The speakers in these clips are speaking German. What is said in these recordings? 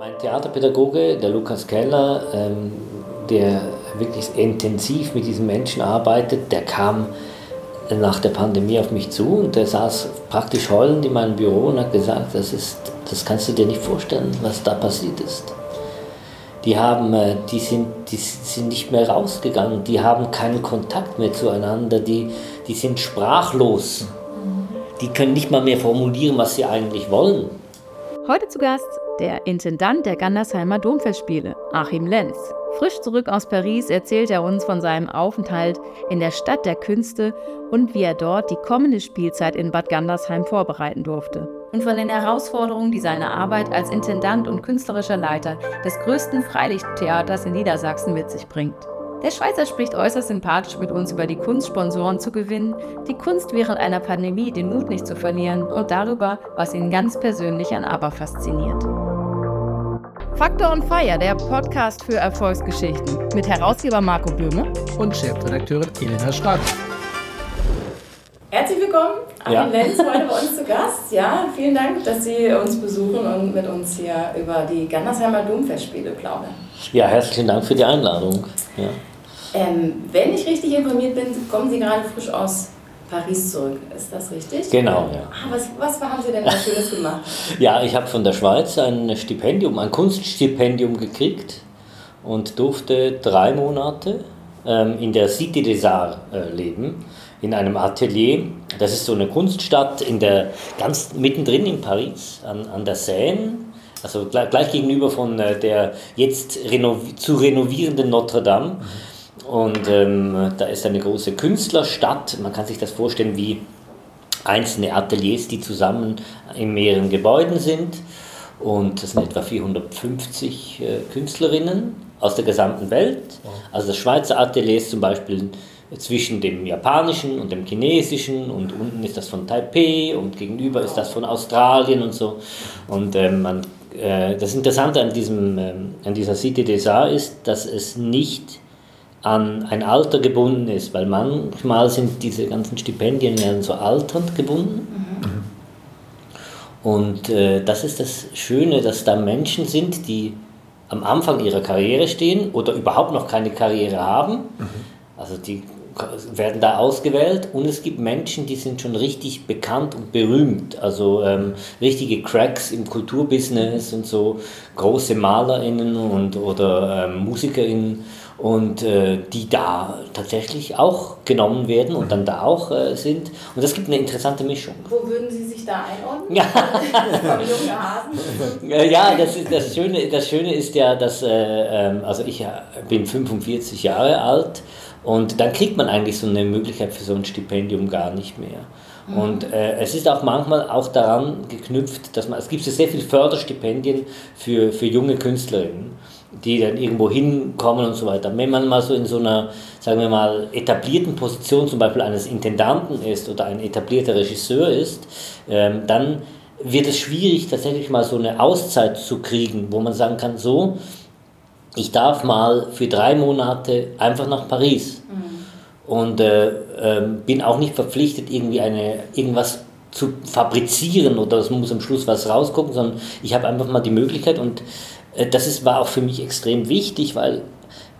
Mein Theaterpädagoge, der Lukas Keller, ähm, der wirklich intensiv mit diesen Menschen arbeitet, der kam nach der Pandemie auf mich zu und der saß praktisch heulend in meinem Büro und hat gesagt, das, ist, das kannst du dir nicht vorstellen, was da passiert ist. Die, haben, äh, die, sind, die sind nicht mehr rausgegangen, die haben keinen Kontakt mehr zueinander, die, die sind sprachlos. Die können nicht mal mehr formulieren, was sie eigentlich wollen. Heute zu Gast der Intendant der Gandersheimer Domfestspiele, Achim Lenz. Frisch zurück aus Paris erzählt er uns von seinem Aufenthalt in der Stadt der Künste und wie er dort die kommende Spielzeit in Bad Gandersheim vorbereiten durfte. Und von den Herausforderungen, die seine Arbeit als Intendant und künstlerischer Leiter des größten Freilichttheaters in Niedersachsen mit sich bringt. Der Schweizer spricht äußerst sympathisch mit uns über die Kunst, Sponsoren zu gewinnen, die Kunst während einer Pandemie den Mut nicht zu verlieren und darüber, was ihn ganz persönlich an Aber fasziniert. Faktor on Fire, der Podcast für Erfolgsgeschichten mit Herausgeber Marco Böhme und Chefredakteurin Elena Schrag. Herzlich willkommen, Achim ja. Lenz, heute bei uns zu Gast. Ja, vielen Dank, dass Sie uns besuchen und mit uns hier über die Gandersheimer Domfestspiele plaudern. Ja, herzlichen Dank für die Einladung. Ja. Ähm, wenn ich richtig informiert bin, kommen Sie gerade frisch aus Paris zurück. Ist das richtig? Genau, ja. Ah, was, was haben Sie denn da Schönes gemacht? ja, ich habe von der Schweiz ein Stipendium, ein Kunststipendium gekriegt und durfte drei Monate ähm, in der Cité des Arts äh, leben, in einem Atelier. Das ist so eine Kunststadt in der, ganz mittendrin in Paris, an, an der Seine. Also gleich, gleich gegenüber von äh, der jetzt renov zu renovierenden Notre Dame. Mhm. Und ähm, da ist eine große Künstlerstadt. Man kann sich das vorstellen wie einzelne Ateliers, die zusammen in mehreren Gebäuden sind. Und das sind etwa 450 äh, Künstlerinnen aus der gesamten Welt. Also das Schweizer Atelier ist zum Beispiel zwischen dem japanischen und dem chinesischen und unten ist das von Taipei und gegenüber ist das von Australien und so. Und ähm, man, äh, das Interessante an, diesem, ähm, an dieser Cité des Arts ist, dass es nicht an ein Alter gebunden ist, weil manchmal sind diese ganzen Stipendien ja so alternd gebunden. Mhm. Und äh, das ist das Schöne, dass da Menschen sind, die am Anfang ihrer Karriere stehen oder überhaupt noch keine Karriere haben. Mhm. Also die werden da ausgewählt und es gibt Menschen, die sind schon richtig bekannt und berühmt, also ähm, richtige Cracks im Kulturbusiness und so, große MalerInnen und, oder ähm, MusikerInnen und äh, die da tatsächlich auch genommen werden und dann da auch äh, sind. Und das gibt eine interessante Mischung. Wo würden Sie sich da einordnen? Ja, ja das, ist, das, Schöne, das Schöne ist ja, dass, äh, ähm, also ich bin 45 Jahre alt und dann kriegt man eigentlich so eine Möglichkeit für so ein Stipendium gar nicht mehr. Mhm. Und äh, es ist auch manchmal auch daran geknüpft, dass man, es gibt sehr viele Förderstipendien für, für junge Künstlerinnen die dann irgendwo hinkommen und so weiter. Wenn man mal so in so einer, sagen wir mal, etablierten Position zum Beispiel eines Intendanten ist oder ein etablierter Regisseur ist, ähm, dann wird es schwierig, tatsächlich mal so eine Auszeit zu kriegen, wo man sagen kann, so, ich darf mal für drei Monate einfach nach Paris mhm. und äh, äh, bin auch nicht verpflichtet, irgendwie eine, irgendwas zu fabrizieren oder es muss am Schluss was rausgucken, sondern ich habe einfach mal die Möglichkeit und das ist, war auch für mich extrem wichtig, weil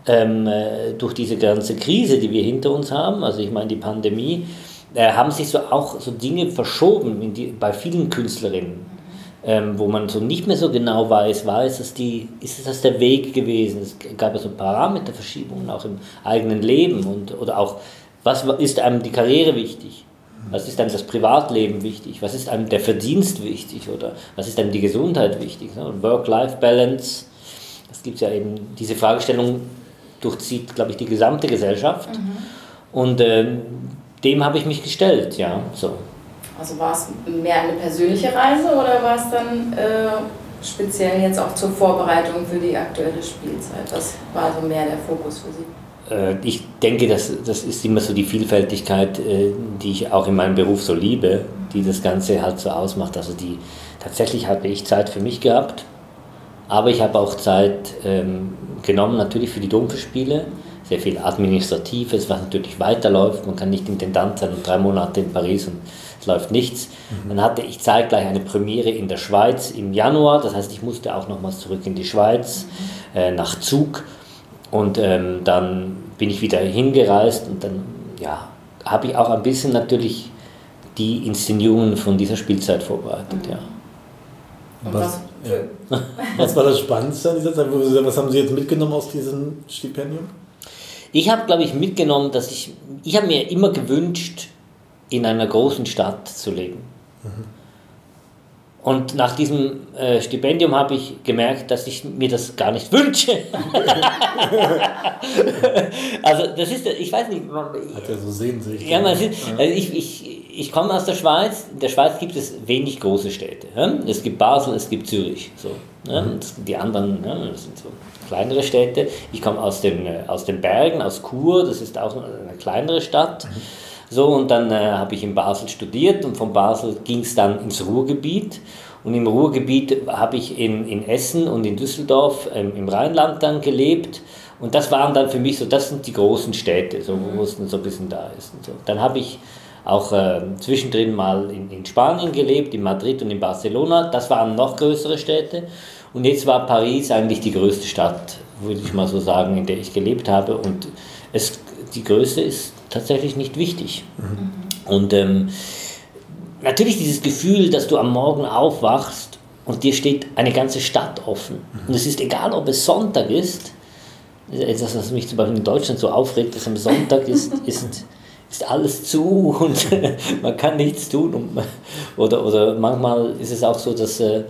ähm, äh, durch diese ganze Krise, die wir hinter uns haben, also ich meine die Pandemie, äh, haben sich so auch so Dinge verschoben die, bei vielen Künstlerinnen. Ähm, wo man so nicht mehr so genau weiß, war es das die, ist das der Weg gewesen? Es gab ja so Parameterverschiebungen auch im eigenen Leben und oder auch, was ist einem die Karriere wichtig? Was ist einem das Privatleben wichtig? Was ist einem der Verdienst wichtig? Oder was ist einem die Gesundheit wichtig? Work-Life-Balance. Es gibt ja eben diese Fragestellung, durchzieht, glaube ich, die gesamte Gesellschaft. Mhm. Und ähm, dem habe ich mich gestellt, ja. So. Also war es mehr eine persönliche Reise oder war es dann äh, speziell jetzt auch zur Vorbereitung für die aktuelle Spielzeit? Was war so mehr der Fokus für Sie? Äh, ich denke, das, das ist immer so die Vielfältigkeit, äh, die ich auch in meinem Beruf so liebe, die das Ganze halt so ausmacht. Also die, tatsächlich habe ich Zeit für mich gehabt, aber ich habe auch Zeit ähm, genommen natürlich für die Domfestspiele, sehr viel Administratives, was natürlich weiterläuft. Man kann nicht Intendant sein und drei Monate in Paris und es läuft nichts. Dann hatte ich zeitgleich eine Premiere in der Schweiz im Januar, das heißt, ich musste auch nochmals zurück in die Schweiz, äh, nach Zug. Und ähm, dann bin ich wieder hingereist und dann ja, habe ich auch ein bisschen natürlich die Inszenierungen von dieser Spielzeit vorbereitet. Ja. Was, ja. was war das Spannendste an dieser Zeit? Was haben Sie jetzt mitgenommen aus diesem Stipendium? Ich habe, glaube ich, mitgenommen, dass ich, ich habe mir immer gewünscht, in einer großen Stadt zu leben. Mhm. Und nach diesem äh, Stipendium habe ich gemerkt, dass ich mir das gar nicht wünsche. also das ist, ich weiß nicht. Man, Hat ja so Sehnsucht. Ja, man sieht, also ich, ich, ich komme aus der Schweiz. In der Schweiz gibt es wenig große Städte. Es gibt Basel, es gibt Zürich. So? Mhm. Die anderen ja, das sind so kleinere Städte. Ich komme aus den, äh, aus den Bergen, aus Chur, das ist auch eine kleinere Stadt. Mhm. So, und dann äh, habe ich in Basel studiert und von Basel ging es dann ins Ruhrgebiet. Und im Ruhrgebiet habe ich in, in Essen und in Düsseldorf ähm, im Rheinland dann gelebt. Und das waren dann für mich so, das sind die großen Städte, so, wo es dann so ein bisschen da ist. Und so. Dann habe ich auch äh, zwischendrin mal in, in Spanien gelebt, in Madrid und in Barcelona. Das waren noch größere Städte. Und jetzt war Paris eigentlich die größte Stadt, würde ich mal so sagen, in der ich gelebt habe. Und es, die Größe ist tatsächlich nicht wichtig. Mhm. Und ähm, natürlich dieses Gefühl, dass du am Morgen aufwachst und dir steht eine ganze Stadt offen. Mhm. Und es ist egal, ob es Sonntag ist. Etwas, was mich zum Beispiel in Deutschland so aufregt, dass am Sonntag ist, ist, ist alles zu und man kann nichts tun. Oder, oder manchmal ist es auch so, dass, äh,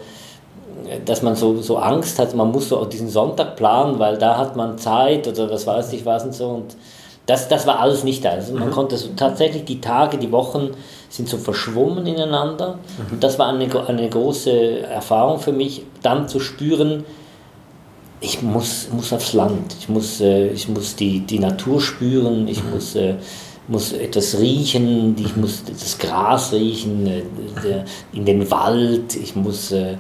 dass man so, so Angst hat, man muss so auch diesen Sonntag planen, weil da hat man Zeit oder was weiß ich was und so. Und das, das war alles nicht da. Also man mhm. konnte so tatsächlich die Tage, die Wochen sind so verschwommen ineinander. Mhm. Und das war eine, eine große Erfahrung für mich, dann zu spüren, ich muss, muss aufs Land, ich muss, äh, ich muss die, die Natur spüren, ich mhm. muss, äh, muss etwas riechen, ich muss das Gras riechen, äh, in den Wald, ich muss, äh,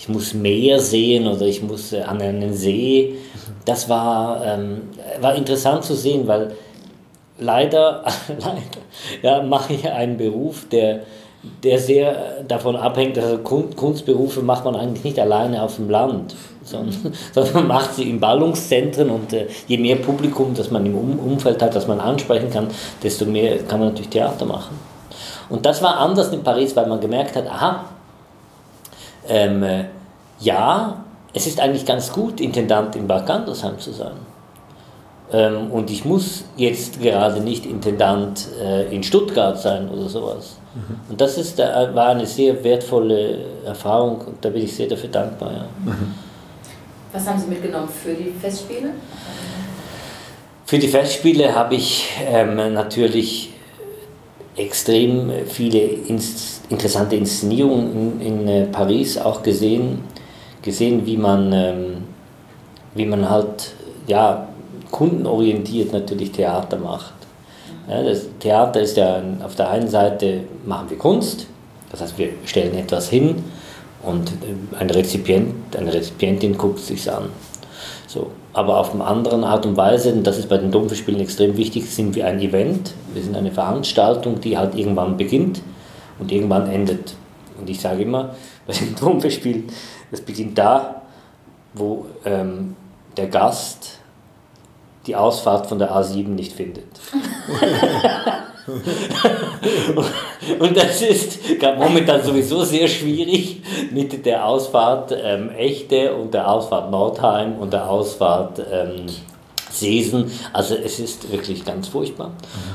ich muss Meer sehen oder ich muss äh, an einen See. Mhm. Das war, ähm, war interessant zu sehen, weil leider, leider ja, mache ich einen Beruf, der, der sehr davon abhängt, also Kunstberufe macht man eigentlich nicht alleine auf dem Land, sondern, sondern man macht sie in Ballungszentren und äh, je mehr Publikum, das man im um Umfeld hat, das man ansprechen kann, desto mehr kann man natürlich Theater machen. Und das war anders in Paris, weil man gemerkt hat, aha, ähm, äh, ja, es ist eigentlich ganz gut, Intendant in Bad Gandersheim zu sein. Ähm, und ich muss jetzt gerade nicht Intendant äh, in Stuttgart sein oder sowas. Mhm. Und das ist, äh, war eine sehr wertvolle Erfahrung und da bin ich sehr dafür dankbar. Ja. Mhm. Was haben Sie mitgenommen für die Festspiele? Für die Festspiele habe ich ähm, natürlich extrem viele ins interessante Inszenierungen in, in äh, Paris auch gesehen, gesehen wie man, ähm, wie man halt ja, kundenorientiert natürlich Theater macht. Ja, das Theater ist ja auf der einen Seite machen wir Kunst, das heißt wir stellen etwas hin und äh, ein Rezipient, eine Rezipientin guckt es sich an. So. Aber auf eine andere Art und Weise, und das ist bei den Domfestspielen extrem wichtig, sind wir ein Event, wir sind eine Veranstaltung, die halt irgendwann beginnt und irgendwann endet. Und ich sage immer, bei den Domfestspielen, das beginnt da, wo ähm, der Gast die Ausfahrt von der A7 nicht findet. und das ist momentan sowieso sehr schwierig mit der Ausfahrt ähm, Echte und der Ausfahrt Nordheim und der Ausfahrt ähm, Sesen. Also es ist wirklich ganz furchtbar. Mhm.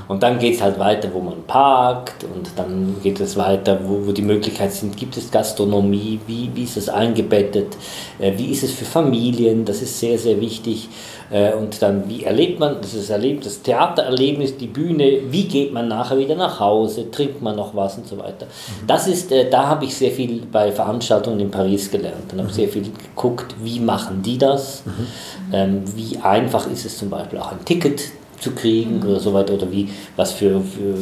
Und dann geht es halt weiter, wo man parkt und dann geht es weiter, wo, wo die Möglichkeiten sind, gibt es Gastronomie, wie, wie ist es eingebettet, äh, wie ist es für Familien, das ist sehr, sehr wichtig. Äh, und dann, wie erlebt man das, ist erlebt, das Theatererlebnis, die Bühne, wie geht man nachher wieder nach Hause, trinkt man noch was und so weiter. Mhm. Das ist, äh, da habe ich sehr viel bei Veranstaltungen in Paris gelernt und habe mhm. sehr viel geguckt, wie machen die das, mhm. ähm, wie einfach ist es zum Beispiel auch ein Ticket zu kriegen oder so weiter oder wie, was für, für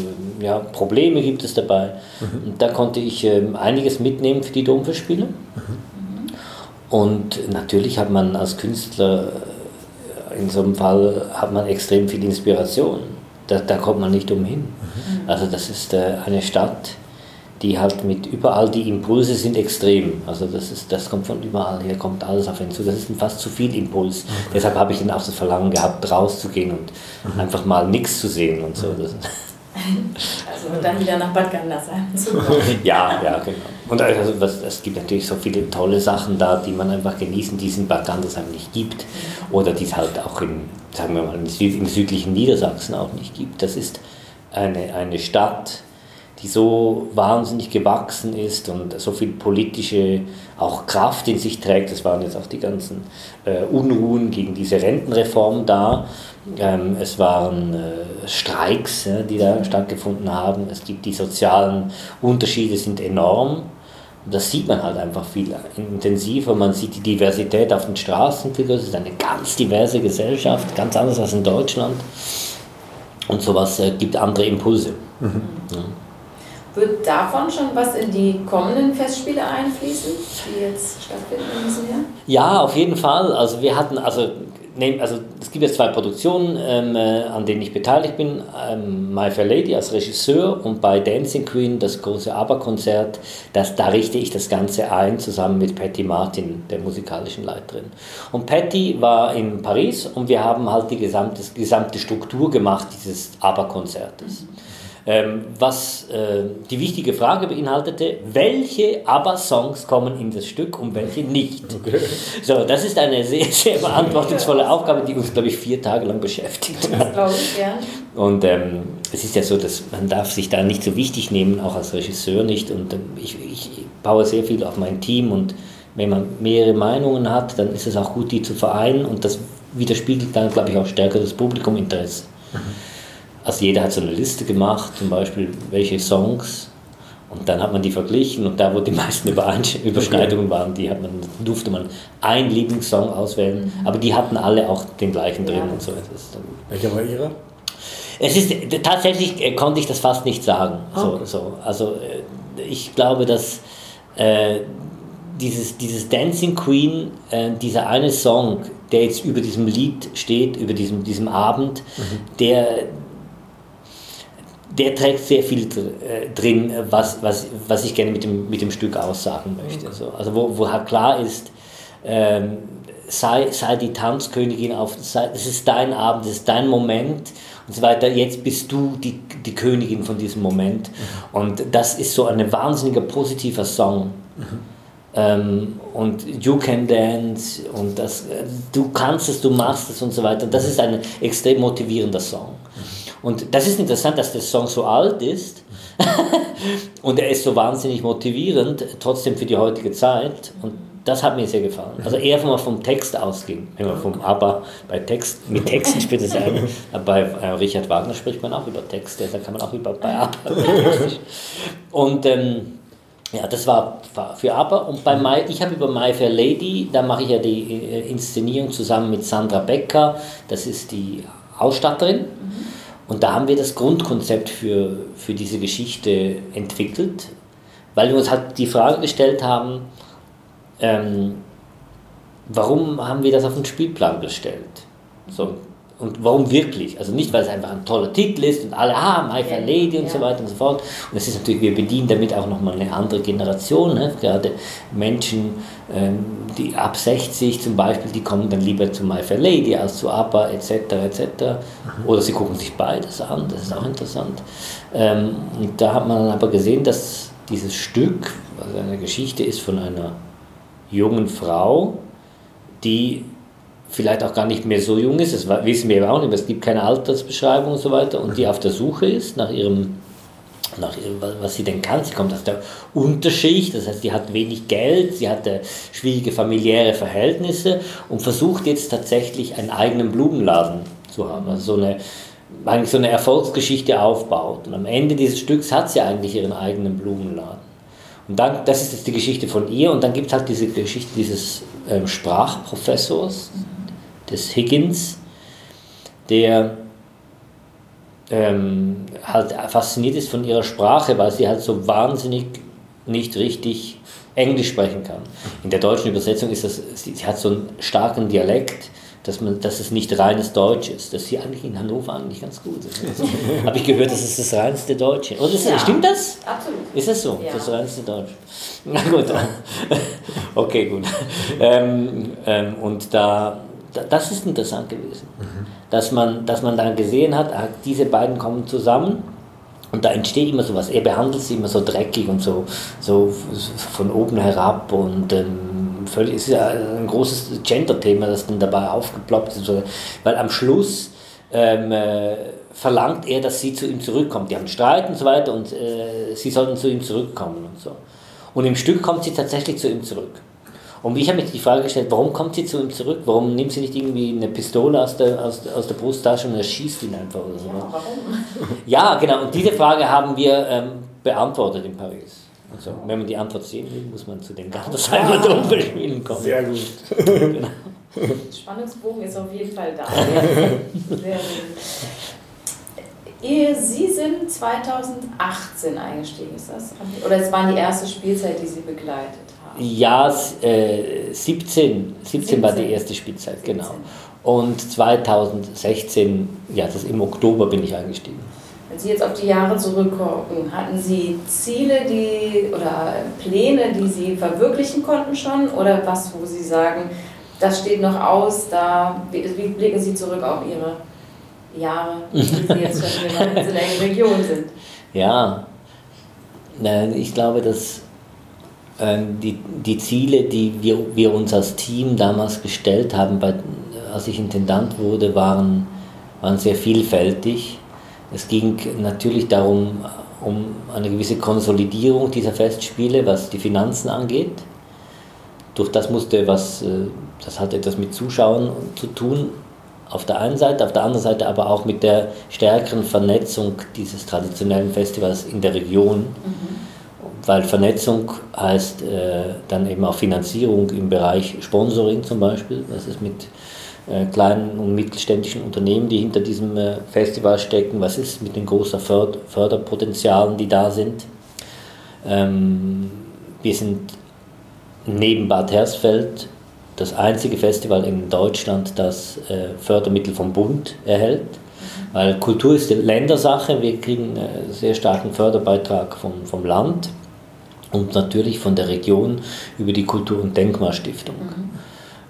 ja, Probleme gibt es dabei. Mhm. Und da konnte ich ähm, einiges mitnehmen für die Domfestspiele. Mhm. Und natürlich hat man als Künstler in so einem Fall hat man extrem viel Inspiration. Da, da kommt man nicht umhin. Mhm. Also das ist äh, eine Stadt, die halt mit überall, die Impulse sind extrem. Also das, ist, das kommt von überall her, kommt alles auf ihn zu. Das ist fast zu viel Impuls. Okay. Deshalb habe ich dann auch das Verlangen gehabt, rauszugehen und mhm. einfach mal nichts zu sehen und so. Das, also dann wieder nach Bad Gandersheim Ja, ja, genau. Und also, was, es gibt natürlich so viele tolle Sachen da, die man einfach genießen, die es in Bad Gandersheim nicht gibt. Oder die es halt auch in, sagen wir mal, im südlichen Niedersachsen auch nicht gibt. Das ist eine, eine Stadt, die so wahnsinnig gewachsen ist und so viel politische auch Kraft in sich trägt. Das waren jetzt auch die ganzen äh, Unruhen gegen diese Rentenreform da. Ähm, es waren äh, Streiks, ja, die da stattgefunden haben. Es gibt die sozialen Unterschiede sind enorm. Das sieht man halt einfach viel intensiver. Man sieht die Diversität auf den Straßen viel größer. Es ist eine ganz diverse Gesellschaft, ganz anders als in Deutschland. Und sowas äh, gibt andere Impulse. Mhm. Ja. Wird davon schon was in die kommenden Festspiele einfließen, die jetzt stattfinden in diesem Jahr? Ja, auf jeden Fall. Also wir hatten, also, also es gibt jetzt zwei Produktionen, ähm, äh, an denen ich beteiligt bin. Ähm, My Fair Lady als Regisseur und bei Dancing Queen das große ABBA-Konzert. da richte ich das Ganze ein, zusammen mit Patty Martin, der musikalischen Leiterin. Und Patty war in Paris und wir haben halt die gesamte, gesamte Struktur gemacht dieses ABBA-Konzertes. Mhm was äh, die wichtige Frage beinhaltete, welche ABBA-Songs kommen in das Stück und welche nicht. Okay. So, das ist eine sehr, sehr verantwortungsvolle Aufgabe, die uns, glaube ich, vier Tage lang beschäftigt hat. Das glaube ich, ja. Und ähm, es ist ja so, dass man darf sich da nicht so wichtig nehmen, auch als Regisseur nicht. Und ähm, ich, ich baue sehr viel auf mein Team und wenn man mehrere Meinungen hat, dann ist es auch gut, die zu vereinen und das widerspiegelt dann, glaube ich, auch stärker das Publikuminteresse. Mhm. Also jeder hat so eine Liste gemacht, zum Beispiel welche Songs und dann hat man die verglichen und da, wo die meisten Überschneidungen waren, die hat man, durfte man einen Lieblingssong auswählen, mhm. aber die hatten alle auch den gleichen drin ja. und so. Welcher war Ihrer? Es ist, tatsächlich äh, konnte ich das fast nicht sagen. Okay. So, so. Also äh, ich glaube, dass äh, dieses, dieses Dancing Queen, äh, dieser eine Song, der jetzt über diesem Lied steht, über diesem, diesem Abend, mhm. der, der trägt sehr viel äh, drin, was, was, was ich gerne mit dem, mit dem Stück aussagen möchte. So, also wo, wo halt klar ist, ähm, sei, sei die Tanzkönigin auf, sei, das ist dein Abend, das ist dein Moment und so weiter. Jetzt bist du die, die Königin von diesem Moment. Mhm. Und das ist so ein wahnsinniger positiver Song. Mhm. Ähm, und You Can Dance und das, du kannst es, du machst es und so weiter. Das ist ein extrem motivierender Song. Und das ist interessant, dass der Song so alt ist und er ist so wahnsinnig motivierend, trotzdem für die heutige Zeit. Und das hat mir sehr gefallen. Also eher man vom Text ausging, wenn man vom Aber bei Text, mit Texten spielt es ein. Bei äh, Richard Wagner spricht man auch über Texte, da kann man auch über bei Aber. Und ähm, ja, das war für Aber. Und bei My, ich habe über My Fair Lady, da mache ich ja die äh, Inszenierung zusammen mit Sandra Becker, das ist die Ausstatterin. Mhm. Und da haben wir das Grundkonzept für, für diese Geschichte entwickelt, weil wir uns halt die Frage gestellt haben, ähm, warum haben wir das auf den Spielplan gestellt? So, und warum wirklich? Also nicht, weil es einfach ein toller Titel ist und alle, ah, My Fair Lady und ja. so weiter und so fort. Und es ist natürlich, wir bedienen damit auch nochmal eine andere Generation. Ne? Gerade Menschen, ähm, die ab 60 zum Beispiel, die kommen dann lieber zu My Fair Lady als zu ABBA etc. etc. Mhm. Oder sie gucken sich beides an, das ist auch interessant. Ähm, und da hat man dann aber gesehen, dass dieses Stück, also eine Geschichte ist von einer jungen Frau, die vielleicht auch gar nicht mehr so jung ist, das wissen wir auch nicht, es gibt keine Altersbeschreibung und so weiter, und die auf der Suche ist nach ihrem, nach ihrem, was sie denn kann. Sie kommt aus der Unterschicht, das heißt, sie hat wenig Geld, sie hat schwierige familiäre Verhältnisse und versucht jetzt tatsächlich einen eigenen Blumenladen zu haben. Also so eine, eigentlich so eine Erfolgsgeschichte aufbaut. Und am Ende dieses Stücks hat sie eigentlich ihren eigenen Blumenladen. Und dann, das ist jetzt die Geschichte von ihr, und dann gibt es halt diese Geschichte dieses ähm, Sprachprofessors, des Higgins, der ähm, halt fasziniert ist von ihrer Sprache, weil sie halt so wahnsinnig nicht richtig Englisch sprechen kann. In der deutschen Übersetzung ist das, sie, sie hat so einen starken Dialekt, dass, man, dass es nicht reines Deutsch ist. Das ist hier eigentlich in Hannover eigentlich ganz gut. Habe ich gehört, das ist das reinste Deutsche. Oder ist, ja, stimmt das? Absolut. Ist das so? Ja. Das reinste Deutsch. Na gut. Okay, gut. Ähm, ähm, und da, das ist interessant gewesen, mhm. dass, man, dass man dann gesehen hat, ah, diese beiden kommen zusammen und da entsteht immer so was. Er behandelt sie immer so dreckig und so, so von oben herab und ähm, völlig, es ist ja ein großes Gender-Thema, das dann dabei aufgeploppt ist. Weil am Schluss ähm, äh, verlangt er, dass sie zu ihm zurückkommt. Die haben Streit und so weiter und äh, sie sollten zu ihm zurückkommen und so. Und im Stück kommt sie tatsächlich zu ihm zurück. Und ich habe mich die Frage gestellt, warum kommt sie zu ihm zurück? Warum nimmt sie nicht irgendwie eine Pistole aus der, aus, aus der Brusttasche und erschießt ihn einfach oder so? Ja, warum? Ja, genau. Und diese Frage haben wir ähm, beantwortet in Paris. Also, wenn man die Antwort sehen will, muss man zu den Gandersheimer ah, Domspielen kommen. Sehr gut. genau. Spannungsbogen ist auf jeden Fall da. Sehr gut. Sie sind 2018 eingestiegen, ist das? Oder es war die erste Spielzeit, die Sie begleitet ja, äh, 17, 17 war die erste Spielzeit, 17. genau. Und 2016, ja, das im Oktober bin ich eingestiegen. Wenn Sie jetzt auf die Jahre zurückgucken, hatten Sie Ziele die, oder Pläne, die Sie verwirklichen konnten schon? Oder was, wo Sie sagen, das steht noch aus, da, wie, wie blicken Sie zurück auf Ihre Jahre, die Sie jetzt schon in der Region sind? Ja, ich glaube, dass die, die Ziele, die wir, wir uns als Team damals gestellt haben, bei, als ich Intendant wurde, waren, waren sehr vielfältig. Es ging natürlich darum, um eine gewisse Konsolidierung dieser Festspiele, was die Finanzen angeht. Durch das musste was, äh, das hat etwas mit Zuschauern zu tun, auf der einen Seite, auf der anderen Seite aber auch mit der stärkeren Vernetzung dieses traditionellen Festivals in der Region. Mhm weil Vernetzung heißt äh, dann eben auch Finanzierung im Bereich Sponsoring zum Beispiel. Das ist mit äh, kleinen und mittelständischen Unternehmen, die hinter diesem äh, Festival stecken. Was ist mit den großen Förder Förderpotenzialen, die da sind? Ähm, wir sind neben Bad Hersfeld das einzige Festival in Deutschland, das äh, Fördermittel vom Bund erhält. Weil Kultur ist eine Ländersache, wir kriegen einen sehr starken Förderbeitrag vom, vom Land und natürlich von der Region über die Kultur- und Denkmalstiftung. Mhm.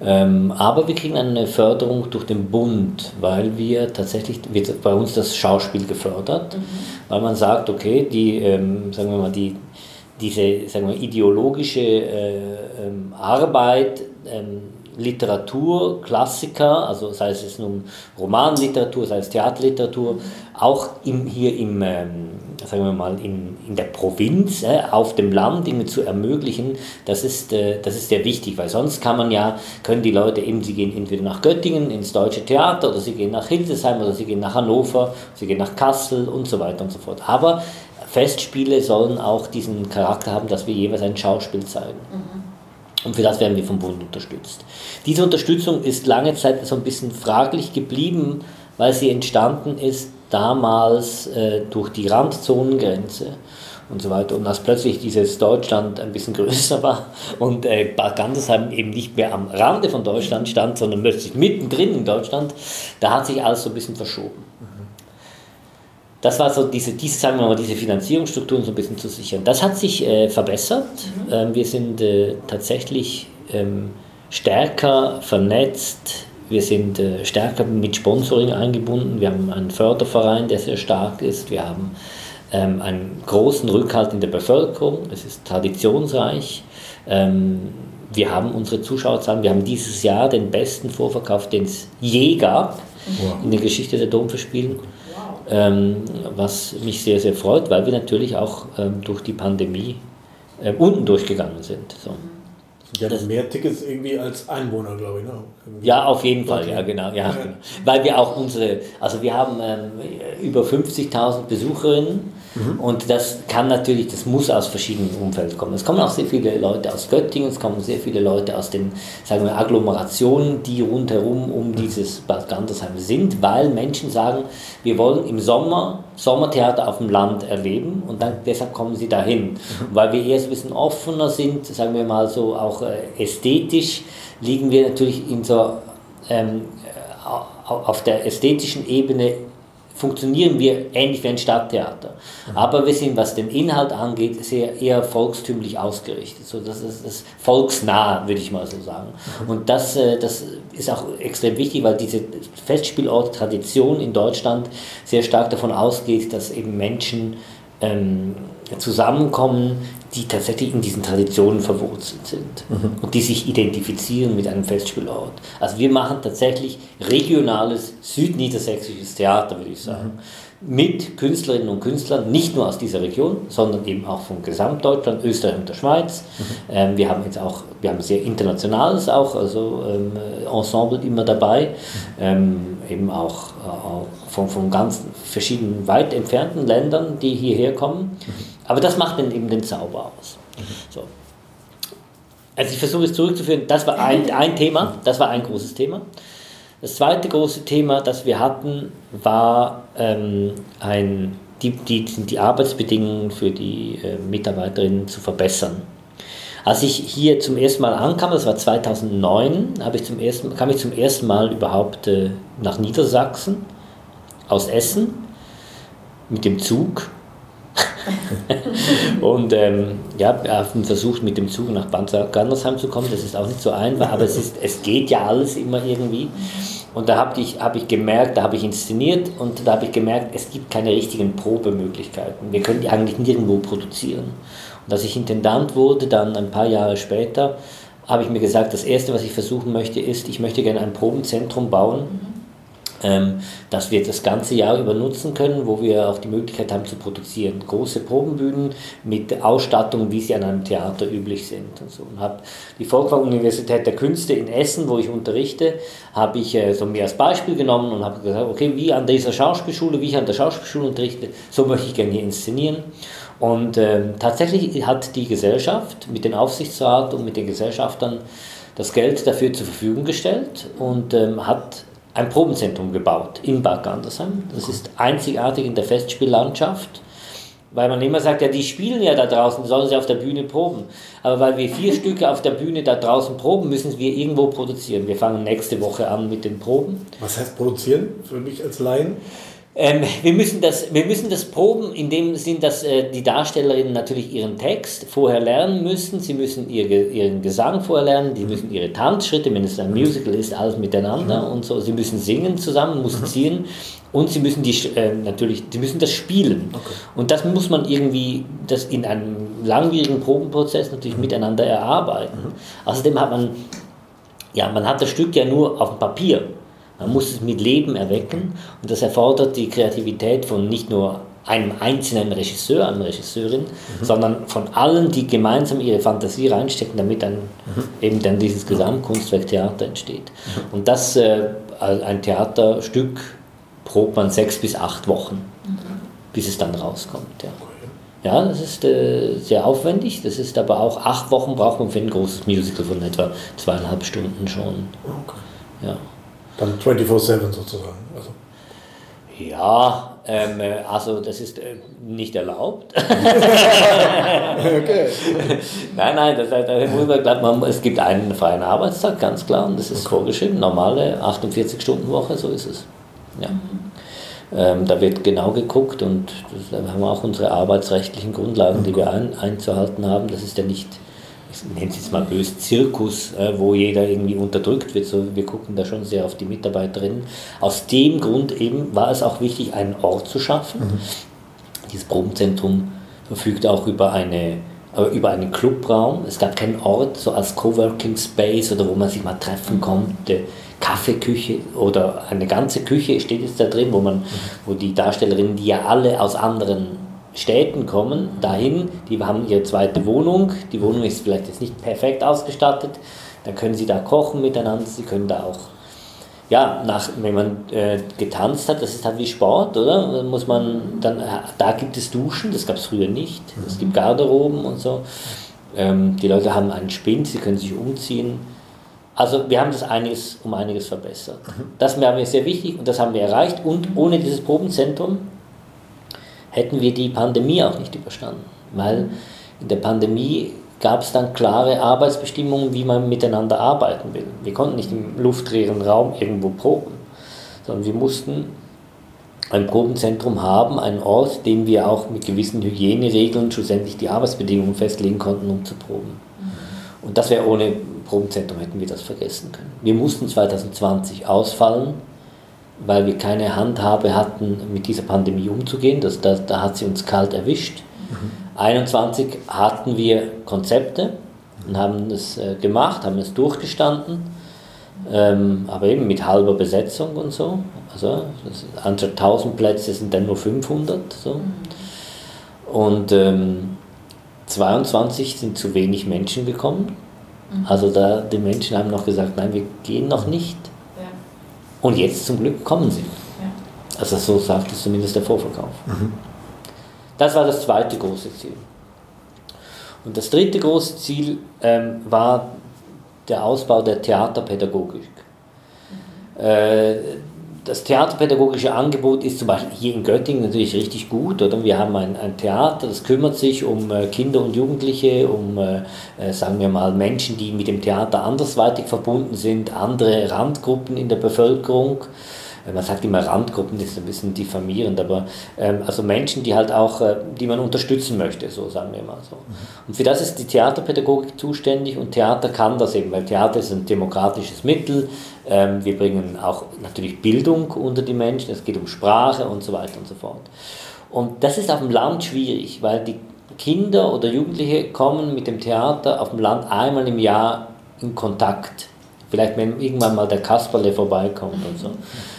Ähm, aber wir kriegen eine Förderung durch den Bund, weil wir tatsächlich, wird bei uns das Schauspiel gefördert, mhm. weil man sagt, okay, die, ähm, sagen wir mal, die, diese sagen wir, ideologische äh, ähm, Arbeit ähm, Literatur, Klassiker, also sei es nun Romanliteratur, sei es Theaterliteratur, auch im, hier im, ähm, sagen wir mal, in, in der Provinz, äh, auf dem Land irgendwie zu ermöglichen, das ist, äh, das ist sehr wichtig, weil sonst kann man ja, können die Leute eben, sie gehen entweder nach Göttingen ins Deutsche Theater oder sie gehen nach Hildesheim oder sie gehen nach Hannover, sie gehen nach Kassel und so weiter und so fort. Aber Festspiele sollen auch diesen Charakter haben, dass wir jeweils ein Schauspiel zeigen. Mhm. Und für das werden wir vom Bund unterstützt. Diese Unterstützung ist lange Zeit so ein bisschen fraglich geblieben, weil sie entstanden ist damals äh, durch die Randzonengrenze und so weiter. Und als plötzlich dieses Deutschland ein bisschen größer war und äh, Bad Gandersheim eben nicht mehr am Rande von Deutschland stand, sondern plötzlich mittendrin in Deutschland, da hat sich alles so ein bisschen verschoben. Das war so diese, diese, sagen wir mal, diese Finanzierungsstrukturen so ein bisschen zu sichern. Das hat sich äh, verbessert. Mhm. Ähm, wir sind äh, tatsächlich ähm, stärker vernetzt. Wir sind äh, stärker mit Sponsoring eingebunden. Wir haben einen Förderverein, der sehr stark ist. Wir haben ähm, einen großen Rückhalt in der Bevölkerung. Es ist traditionsreich. Ähm, wir haben unsere Zuschauerzahlen. Wir haben dieses Jahr den besten Vorverkauf, den es je gab wow. in der Geschichte der Domverspielen ähm, was mich sehr, sehr freut, weil wir natürlich auch ähm, durch die Pandemie äh, unten durchgegangen sind. So. Ja, das mehr Tickets irgendwie als Einwohner, glaube ich. Ne? Ja, auf jeden Fall, ja, genau, ja, genau. Weil wir auch unsere, also wir haben ähm, über 50.000 Besucherinnen Mhm. Und das kann natürlich, das muss aus verschiedenen Umfelden kommen. Es kommen auch sehr viele Leute aus Göttingen, es kommen sehr viele Leute aus den, sagen wir, Agglomerationen, die rundherum um mhm. dieses Bad Gandersheim sind, weil Menschen sagen, wir wollen im Sommer Sommertheater auf dem Land erleben und dann deshalb kommen sie dahin. Mhm. weil wir eher so ein bisschen offener sind, sagen wir mal so auch äh, ästhetisch, liegen wir natürlich in so ähm, auf der ästhetischen Ebene funktionieren wir ähnlich wie ein Stadttheater. Mhm. Aber wir sind, was den Inhalt angeht, sehr eher volkstümlich ausgerichtet. So, das ist, das volksnah, würde ich mal so sagen. Mhm. Und das, äh, das ist auch extrem wichtig, weil diese Festspielort-Tradition in Deutschland sehr stark davon ausgeht, dass eben Menschen ähm, zusammenkommen, die tatsächlich in diesen Traditionen verwurzelt sind mhm. und die sich identifizieren mit einem Festspielort. Also wir machen tatsächlich regionales südniedersächsisches Theater, würde ich sagen. Mhm mit Künstlerinnen und Künstlern, nicht nur aus dieser Region, sondern eben auch von Gesamtdeutschland, Österreich und der Schweiz. Mhm. Ähm, wir haben jetzt auch, wir haben sehr internationales auch, also ähm, Ensemble immer dabei, mhm. ähm, eben auch, äh, von, von ganz verschiedenen weit entfernten Ländern, die hierher kommen. Mhm. Aber das macht dann eben den Zauber aus. Mhm. So. Also ich versuche es zurückzuführen, das war ein, ein Thema, das war ein großes Thema. Das zweite große Thema, das wir hatten, war ähm, ein, die, die, die Arbeitsbedingungen für die äh, Mitarbeiterinnen zu verbessern. Als ich hier zum ersten Mal ankam, das war 2009, ich zum ersten, kam ich zum ersten Mal überhaupt äh, nach Niedersachsen aus Essen mit dem Zug. und ähm, ja, haben versucht, mit dem Zug nach Gandersheim zu kommen. Das ist auch nicht so einfach, aber es, ist, es geht ja alles immer irgendwie. Und da habe ich, hab ich gemerkt, da habe ich inszeniert und da habe ich gemerkt, es gibt keine richtigen Probemöglichkeiten. Wir können die eigentlich nirgendwo produzieren. Und als ich Intendant wurde, dann ein paar Jahre später, habe ich mir gesagt, das Erste, was ich versuchen möchte, ist, ich möchte gerne ein Probenzentrum bauen. Ähm, dass wir das ganze Jahr über nutzen können, wo wir auch die Möglichkeit haben zu produzieren. Große Probenbühnen mit Ausstattung, wie sie an einem Theater üblich sind. Und, so. und habe die Volkwang Universität der Künste in Essen, wo ich unterrichte, habe ich äh, so mir als Beispiel genommen und habe gesagt, okay, wie an dieser Schauspielschule, wie ich an der Schauspielschule unterrichte, so möchte ich gerne hier inszenieren. Und äh, tatsächlich hat die Gesellschaft mit dem Aufsichtsrat und mit den Gesellschaftern das Geld dafür zur Verfügung gestellt und ähm, hat ein Probenzentrum gebaut in Bad Gandersheim. Das ist einzigartig in der Festspiellandschaft, weil man immer sagt, ja, die spielen ja da draußen, sollen sie auf der Bühne proben. Aber weil wir vier Stücke auf der Bühne da draußen proben, müssen wir irgendwo produzieren. Wir fangen nächste Woche an mit den Proben. Was heißt produzieren für mich als Laien? Ähm, wir, müssen das, wir müssen das proben in dem Sinn, dass äh, die Darstellerinnen natürlich ihren Text vorher lernen müssen, sie müssen ihr, ihren Gesang vorher lernen, die müssen ihre Tanzschritte, wenn es ein Musical ist, alles miteinander mhm. und so, sie müssen singen zusammen, musizieren und sie müssen die, äh, natürlich, sie müssen das spielen. Okay. Und das muss man irgendwie das in einem langwierigen Probenprozess natürlich mhm. miteinander erarbeiten. Mhm. Außerdem hat man, ja, man hat das Stück ja nur auf dem Papier. Man muss es mit Leben erwecken und das erfordert die Kreativität von nicht nur einem einzelnen Regisseur, einer Regisseurin, mhm. sondern von allen, die gemeinsam ihre Fantasie reinstecken, damit dann mhm. eben dann dieses Gesamtkunstwerk Theater entsteht. Mhm. Und das, äh, ein Theaterstück probt man sechs bis acht Wochen, mhm. bis es dann rauskommt. Ja. Ja, das ist äh, sehr aufwendig. Das ist aber auch acht Wochen braucht man für ein großes Musical von etwa zweieinhalb Stunden schon. Okay. Ja. Dann 24-7 sozusagen. Also. Ja, ähm, äh, also das ist äh, nicht erlaubt. okay. nein, nein, das heißt, man, es gibt einen freien Arbeitstag, ganz klar, und das ist okay. vorgeschrieben, normale 48-Stunden-Woche, so ist es. Ja. Ähm, da wird genau geguckt und da haben wir auch unsere arbeitsrechtlichen Grundlagen, die wir ein, einzuhalten haben. Das ist ja nicht ich nenne es jetzt mal böse, Zirkus, äh, wo jeder irgendwie unterdrückt wird. So, wir gucken da schon sehr auf die Mitarbeiterinnen. Aus dem Grund eben war es auch wichtig, einen Ort zu schaffen. Mhm. Dieses Probenzentrum verfügt auch über eine äh, über einen Clubraum. Es gab keinen Ort, so als Coworking Space oder wo man sich mal treffen konnte. Kaffeeküche oder eine ganze Küche steht jetzt da drin, wo man, wo die Darstellerinnen, die ja alle aus anderen Städten kommen dahin, die haben ihre zweite Wohnung, die Wohnung ist vielleicht jetzt nicht perfekt ausgestattet, dann können sie da kochen miteinander, sie können da auch, ja, nach, wenn man äh, getanzt hat, das ist halt wie Sport, oder? Dann muss man, dann, äh, da gibt es Duschen, das gab es früher nicht, es gibt Garderoben und so. Ähm, die Leute haben einen Spind, sie können sich umziehen. Also wir haben das einiges, um einiges verbessert. Das war mir sehr wichtig und das haben wir erreicht und ohne dieses Probenzentrum hätten wir die Pandemie auch nicht überstanden. Weil in der Pandemie gab es dann klare Arbeitsbestimmungen, wie man miteinander arbeiten will. Wir konnten nicht im luftleeren Raum irgendwo proben, sondern wir mussten ein Probenzentrum haben, einen Ort, dem wir auch mit gewissen Hygieneregeln schlussendlich die Arbeitsbedingungen festlegen konnten, um zu proben. Und das wäre ohne Probenzentrum, hätten wir das vergessen können. Wir mussten 2020 ausfallen, weil wir keine Handhabe hatten, mit dieser Pandemie umzugehen. Das, das, da hat sie uns kalt erwischt. Mhm. 21 hatten wir Konzepte und haben es äh, gemacht, haben es durchgestanden, ähm, aber eben mit halber Besetzung und so. Also anstatt 1000 Plätze sind dann nur 500. So. Und ähm, 22 sind zu wenig Menschen gekommen. Mhm. Also da, die Menschen haben noch gesagt, nein, wir gehen noch nicht. Und jetzt zum Glück kommen sie. Ja. Also so sagt es zumindest der Vorverkauf. Mhm. Das war das zweite große Ziel. Und das dritte große Ziel ähm, war der Ausbau der Theaterpädagogik. Mhm. Äh, das theaterpädagogische Angebot ist zum Beispiel hier in Göttingen natürlich richtig gut. Oder? Wir haben ein, ein Theater, das kümmert sich um äh, Kinder und Jugendliche, um, äh, äh, sagen wir mal, Menschen, die mit dem Theater andersweitig verbunden sind, andere Randgruppen in der Bevölkerung man sagt immer Randgruppen, das ist ein bisschen diffamierend, aber ähm, also Menschen, die halt auch, äh, die man unterstützen möchte, so sagen wir mal so. Mhm. Und für das ist die Theaterpädagogik zuständig und Theater kann das eben, weil Theater ist ein demokratisches Mittel. Ähm, wir bringen auch natürlich Bildung unter die Menschen, es geht um Sprache und so weiter und so fort. Und das ist auf dem Land schwierig, weil die Kinder oder Jugendliche kommen mit dem Theater auf dem Land einmal im Jahr in Kontakt. Vielleicht, wenn irgendwann mal der Kasperle vorbeikommt und so.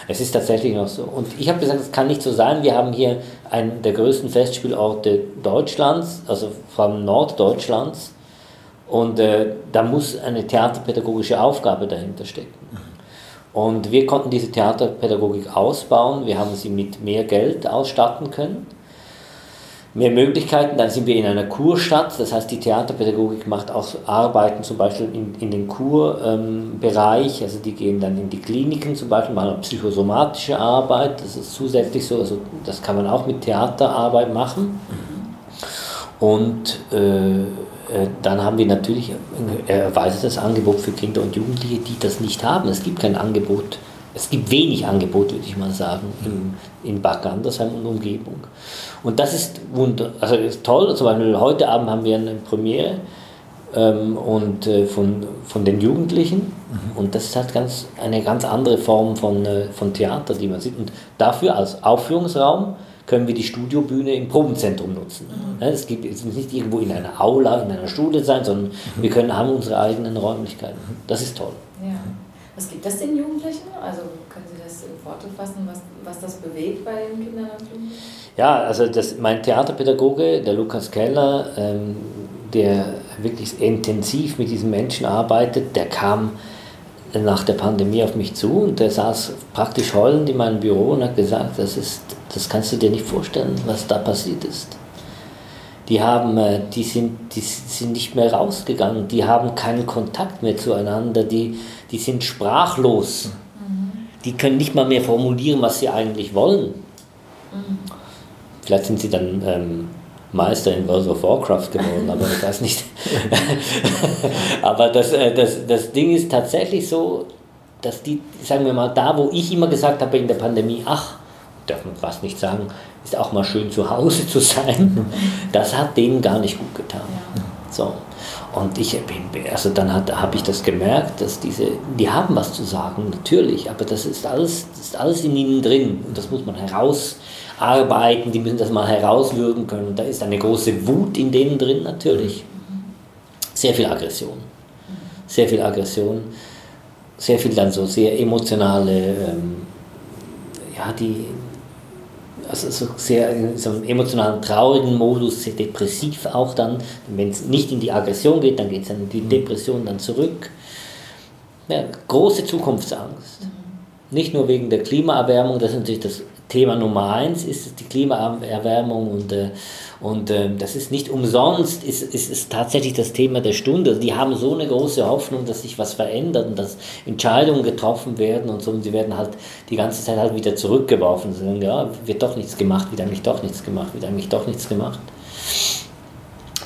Es ist tatsächlich noch so. Und ich habe gesagt, es kann nicht so sein. Wir haben hier einen der größten Festspielorte Deutschlands, also vor allem Norddeutschlands. Und äh, da muss eine theaterpädagogische Aufgabe dahinter stecken. Und wir konnten diese Theaterpädagogik ausbauen. Wir haben sie mit mehr Geld ausstatten können mehr Möglichkeiten. Dann sind wir in einer Kurstadt, das heißt die Theaterpädagogik macht auch Arbeiten zum Beispiel in, in den Kurbereich, ähm, also die gehen dann in die Kliniken zum Beispiel, machen psychosomatische Arbeit, das ist zusätzlich so, also das kann man auch mit Theaterarbeit machen. Und äh, äh dann haben wir natürlich ein erweitertes Angebot für Kinder und Jugendliche, die das nicht haben. Es gibt kein Angebot es gibt wenig Angebot, würde ich mal sagen, in, in Bad Gandersheim und Umgebung. Und das ist, wunder, also ist toll. Zum Beispiel heute Abend haben wir eine Premiere ähm, und, äh, von, von den Jugendlichen. Mhm. Und das ist halt ganz, eine ganz andere Form von, äh, von Theater, die man sieht. Und dafür als Aufführungsraum können wir die Studiobühne im Probenzentrum nutzen. Mhm. Ja, es gibt es muss nicht irgendwo in einer Aula, in einer Schule sein, sondern mhm. wir können haben unsere eigenen Räumlichkeiten. Das ist toll. Ja. Was gibt das den Jugendlichen? Also können Sie in Worte fassen, was, was das bewegt bei den Kindern? Ja, also das, mein Theaterpädagoge, der Lukas Keller, ähm, der wirklich intensiv mit diesen Menschen arbeitet, der kam nach der Pandemie auf mich zu und der saß praktisch heulend in meinem Büro und hat gesagt, das, ist, das kannst du dir nicht vorstellen, was da passiert ist die, haben, äh, die, sind, die sind nicht mehr rausgegangen, die haben keinen Kontakt mehr zueinander, die, die sind sprachlos. Die können nicht mal mehr formulieren, was sie eigentlich wollen. Mhm. Vielleicht sind sie dann ähm, Meister in World of Warcraft geworden, aber ich weiß nicht. aber das, äh, das, das Ding ist tatsächlich so, dass die, sagen wir mal, da wo ich immer gesagt habe in der Pandemie, ach, darf man fast nicht sagen, ist auch mal schön zu Hause zu sein. Das hat denen gar nicht gut getan. So. Und ich also dann habe ich das gemerkt, dass diese, die haben was zu sagen, natürlich, aber das ist alles, das ist alles in ihnen drin und das muss man herausarbeiten, die müssen das mal herauswürgen können. Da ist eine große Wut in denen drin, natürlich. Sehr viel Aggression. Sehr viel Aggression. Sehr viel dann so sehr emotionale, ähm, ja, die, also so sehr in so einem emotionalen, traurigen Modus, sehr depressiv auch dann. Wenn es nicht in die Aggression geht, dann geht es dann in die mhm. Depression dann zurück. Ja, große Zukunftsangst. Mhm. Nicht nur wegen der Klimaerwärmung, das ist natürlich das Thema Nummer eins, ist die Klimaerwärmung und äh, und äh, das ist nicht umsonst, ist, ist, ist tatsächlich das Thema der Stunde. Die haben so eine große Hoffnung, dass sich was verändert und dass Entscheidungen getroffen werden und so. Und sie werden halt die ganze Zeit halt wieder zurückgeworfen. Sie sagen, ja, wird doch nichts gemacht, wird eigentlich doch nichts gemacht, wird eigentlich doch nichts gemacht.